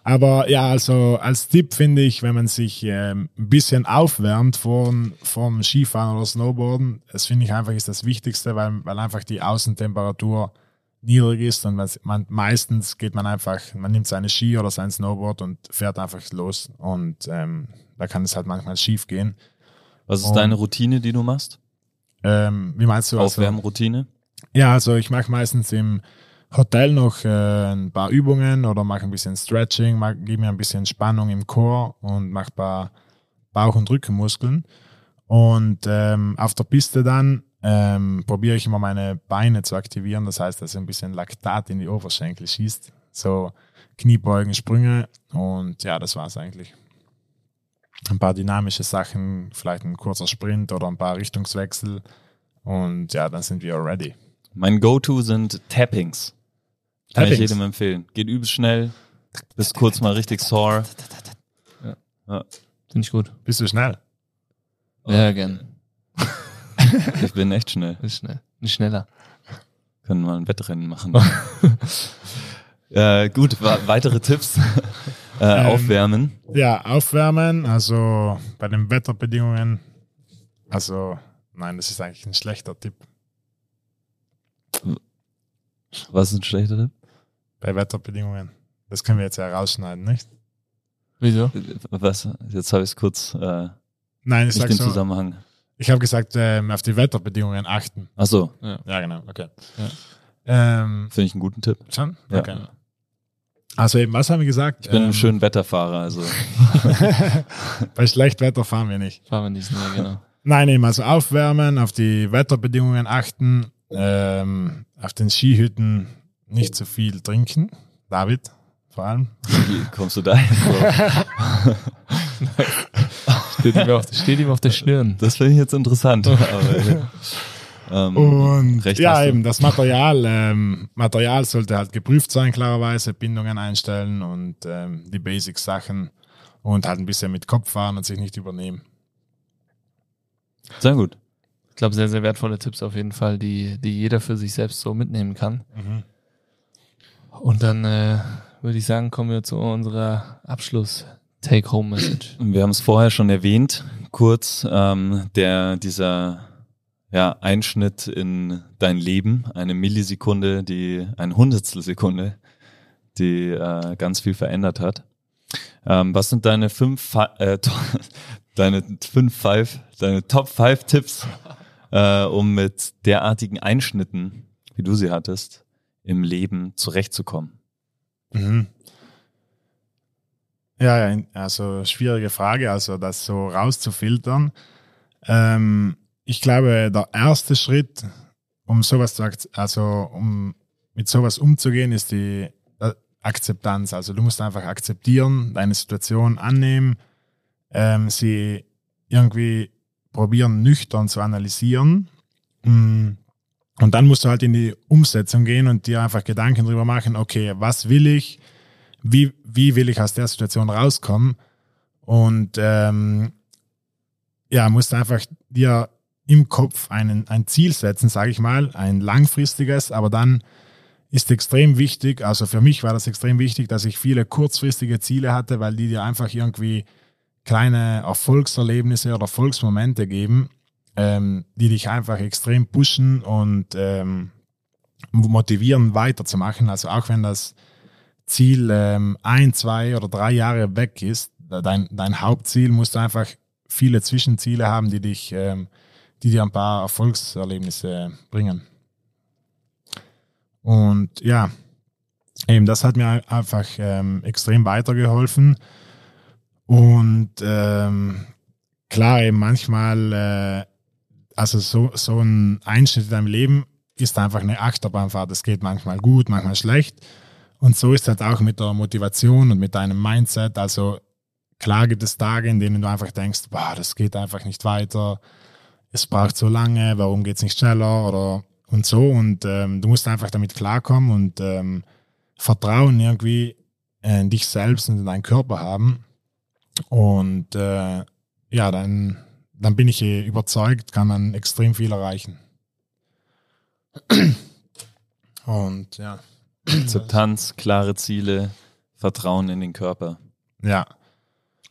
Aber ja, also als Tipp finde ich, wenn man sich ähm, ein bisschen aufwärmt vor, vom Skifahren oder Snowboarden, das finde ich einfach ist das Wichtigste, weil, weil einfach die Außentemperatur niedrig ist und man, man, meistens geht man einfach, man nimmt seine Ski oder sein Snowboard und fährt einfach los und ähm, da kann es halt manchmal schief gehen. Was ist und, deine Routine, die du machst? Ähm, wie meinst du? Also, Aufwärmroutine? Ja, also ich mache meistens im Hotel noch äh, ein paar Übungen oder mache ein bisschen Stretching, gebe mir ein bisschen Spannung im Chor und mache ein paar Bauch- und Rückenmuskeln. Und ähm, auf der Piste dann ähm, probiere ich immer meine Beine zu aktivieren. Das heißt, dass ein bisschen Laktat in die Oberschenkel schießt. So Kniebeugen, Sprünge und ja, das war's eigentlich ein paar dynamische Sachen, vielleicht ein kurzer Sprint oder ein paar Richtungswechsel und ja, dann sind wir ready. Mein Go-To sind Tappings. Kann Tappings. ich jedem empfehlen. Geht übelst schnell, bist kurz mal richtig sore. Ja. ja. Finde ich gut. Bist du schnell? Ja, gern. [LAUGHS] ich bin echt schnell. Ist schnell. Nicht schneller. Können wir ein Wettrennen machen. [LAUGHS] Äh, gut, weitere Tipps. Äh, Ähm, aufwärmen. Ja, aufwärmen, also bei den Wetterbedingungen. Also, nein, das ist eigentlich ein schlechter Tipp. Was ist ein schlechter Tipp? Bei Wetterbedingungen. Das können wir jetzt ja rausschneiden, nicht? Wieso? Was? Jetzt habe ich es kurz äh, Nein, ich nicht so. Zusammenhang. Ich habe gesagt, ähm, auf die Wetterbedingungen achten. Ach so, Ja, genau, okay. Ja. Ähm, finde ich einen guten Tipp. schon? Ja. Also eben, was haben wir gesagt? Ich bin Ähm, ein schöner Wetterfahrer, also [LAUGHS] Bei Schlechtwetter fahren wir nicht. Fahren wir nicht mehr, genau. Nein, eben, also aufwärmen, auf die Wetterbedingungen achten, ähm, auf den Skihütten nicht zu viel trinken. David, vor allem. wie kommst du da hin? Steht ihm auf, steht ihm auf der Stirn. Das finde ich jetzt interessant. [LAUGHS] Aber, ähm, Und recht ja, eben das Material. Ähm, Material sollte halt geprüft sein, klarerweise. Bindungen einstellen und ähm, die Basic-Sachen und halt ein bisschen mit Kopf fahren und sich nicht übernehmen. Sehr gut. Ich glaube, sehr, sehr wertvolle Tipps auf jeden Fall, die, die jeder für sich selbst so mitnehmen kann. Und dann äh, würde ich sagen, kommen wir zu unserer Abschluss-Take-Home-Message. Wir haben es vorher schon erwähnt, kurz, ähm, der, dieser ja, Einschnitt in dein Leben, eine Millisekunde, die, ein Hundertstelsekunde, die äh, ganz viel verändert hat. Ähm, was sind deine fünf, äh, [LAUGHS] deine fünf, five, deine Top five Tipps, äh, um mit derartigen Einschnitten, wie du sie hattest, im Leben zurechtzukommen? Mhm. Ja, ja, also schwierige Frage, also das so rauszufiltern. Ähm, ich glaube, der erste Schritt, um sowas zu, also um mit sowas umzugehen, ist die äh, Akzeptanz. Also du musst einfach akzeptieren, deine Situation annehmen, ähm, sie irgendwie probieren nüchtern zu analysieren. Mm. Und dann musst du halt in die Umsetzung gehen und dir einfach Gedanken drüber machen, okay, was will ich? Wie, wie will ich aus der Situation rauskommen? Und ähm, ja, musst einfach dir im Kopf einen, ein Ziel setzen, sage ich mal, ein langfristiges, aber dann ist extrem wichtig, also für mich war das extrem wichtig, dass ich viele kurzfristige Ziele hatte, weil die dir einfach irgendwie kleine Erfolgserlebnisse oder Erfolgsmomente geben, ähm, die dich einfach extrem pushen und ähm, motivieren weiterzumachen. Also auch wenn das Ziel ähm, ein, zwei oder drei Jahre weg ist, dein, dein Hauptziel musst du einfach viele Zwischenziele haben, die dich, ähm, die dir ein paar Erfolgserlebnisse bringen. Und ja, eben das hat mir einfach ähm, extrem weitergeholfen. Und ähm, klar, eben manchmal, äh, also so, so ein Einschnitt in deinem Leben ist einfach eine Achterbahnfahrt. Es geht manchmal gut, manchmal schlecht. Und so ist halt auch mit der Motivation und mit deinem Mindset. Also klar gibt es Tage, in denen du einfach denkst, boah, das geht einfach nicht weiter. Es braucht so lange, warum geht es nicht schneller oder und so. Und ähm, du musst einfach damit klarkommen und ähm, Vertrauen irgendwie in dich selbst und in deinen Körper haben. Und äh, ja, dann, dann bin ich eh überzeugt, kann man extrem viel erreichen. Und ja, Akzeptanz, klare Ziele, Vertrauen in den Körper. ja,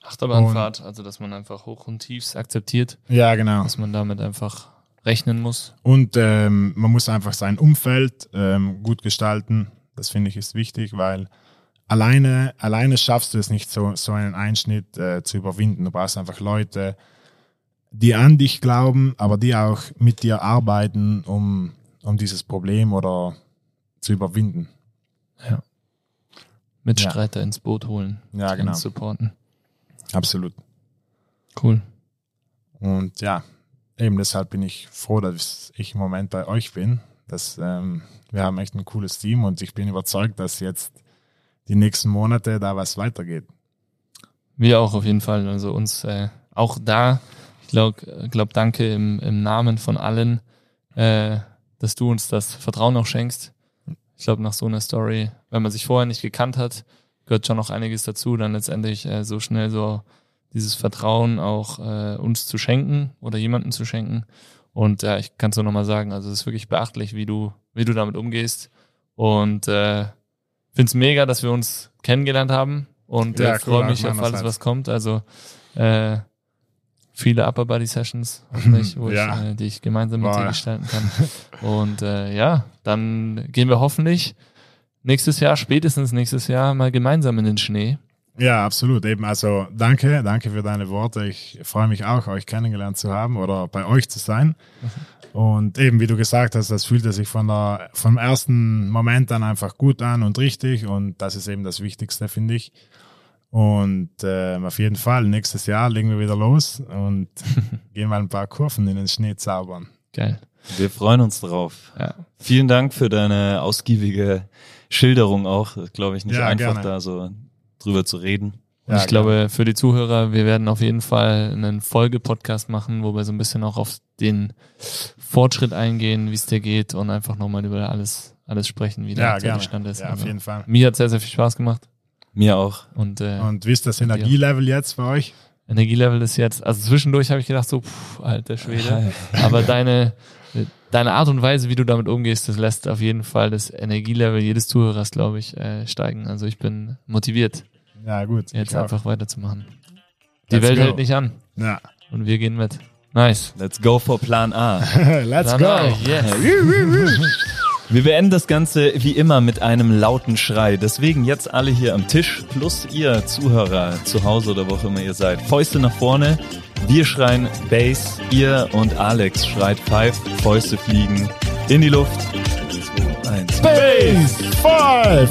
Achterbahnfahrt, also dass man einfach Hoch und Tiefs akzeptiert, ja, genau. dass man damit einfach rechnen muss. Und ähm, man muss einfach sein Umfeld ähm, gut gestalten. Das finde ich ist wichtig, weil alleine, alleine schaffst du es nicht, so, so einen Einschnitt äh, zu überwinden. Du brauchst einfach Leute, die an dich glauben, aber die auch mit dir arbeiten, um, um dieses Problem oder zu überwinden. Mitstreiter ins Boot holen. Ja, und genau. Supporten. Absolut. Cool. Und ja, eben deshalb bin ich froh, dass ich im Moment bei euch bin. Das, ähm, wir haben echt ein cooles Team und ich bin überzeugt, dass jetzt die nächsten Monate da was weitergeht. Wir auch auf jeden Fall. Also uns äh, auch da, ich glaube, glaub, danke im, im Namen von allen, äh, dass du uns das Vertrauen auch schenkst. Ich glaube, nach so einer Story, wenn man sich vorher nicht gekannt hat, gehört schon noch einiges dazu, dann letztendlich äh, so schnell so dieses Vertrauen auch äh, uns zu schenken oder jemanden zu schenken. Und ja, ich kann es nur nochmal sagen, also es ist wirklich beachtlich, wie du, wie du damit umgehst. Und äh, finde es mega, dass wir uns kennengelernt haben und Ja, äh, freue mich auf alles, was kommt. Also äh, viele Upper Body Sessions, [LAUGHS] hoffentlich, wo Ja. ich, äh, die ich gemeinsam mit Boah. dir gestalten kann. [LAUGHS] Und äh, ja, dann gehen wir hoffentlich nächstes Jahr, spätestens nächstes Jahr, mal gemeinsam in den Schnee. Ja, absolut. Eben, also danke, danke für deine Worte. Ich freue mich auch, euch kennengelernt zu haben oder bei euch zu sein. Und eben, wie du gesagt hast, das fühlte sich von der, vom ersten Moment an einfach gut an und richtig. Und das ist eben das Wichtigste, finde ich. Und ähm, auf jeden Fall, nächstes Jahr legen wir wieder los und [LAUGHS] gehen mal ein paar Kurven in den Schnee zaubern. Geil. Wir freuen uns drauf. Ja. Vielen Dank für deine ausgiebige Schilderung auch. Glaube ich nicht Ja, einfach gerne. da so drüber zu reden. Und Ja, ich glaube, für die Zuhörer, wir werden auf jeden Fall einen Folge-Podcast machen, wo wir so ein bisschen auch auf den Fortschritt eingehen, wie es dir geht und einfach nochmal über alles, alles sprechen, wie der Ja, aktuelle gerne. Stand ist. Ja, auf Also, jeden Fall. Mir hat sehr, sehr viel Spaß gemacht. Mir auch. Und, äh, Und wie ist das Energielevel jetzt bei euch? Energielevel ist jetzt, also zwischendurch habe ich gedacht, so, pff, alter Schwede. [LAUGHS] Aber deine, deine Art und Weise, wie du damit umgehst, das lässt auf jeden Fall das Energielevel jedes Zuhörers, glaube ich, äh, steigen. Also ich bin motiviert, Ja, gut. jetzt ich auch. einfach weiterzumachen. Die Let's Welt go. hält nicht an Ja. und wir gehen mit. Nice. Let's go for Plan A. [LAUGHS] Let's Dann, go. äh, Yes. Wir beenden das Ganze wie immer mit einem lauten Schrei. Deswegen jetzt alle hier am Tisch plus ihr Zuhörer zu Hause oder wo auch immer ihr seid. Fäuste nach vorne. Wir schreien Bass, ihr und Alex schreit Five. Fäuste fliegen in die Luft. Zwei, eins. Base five.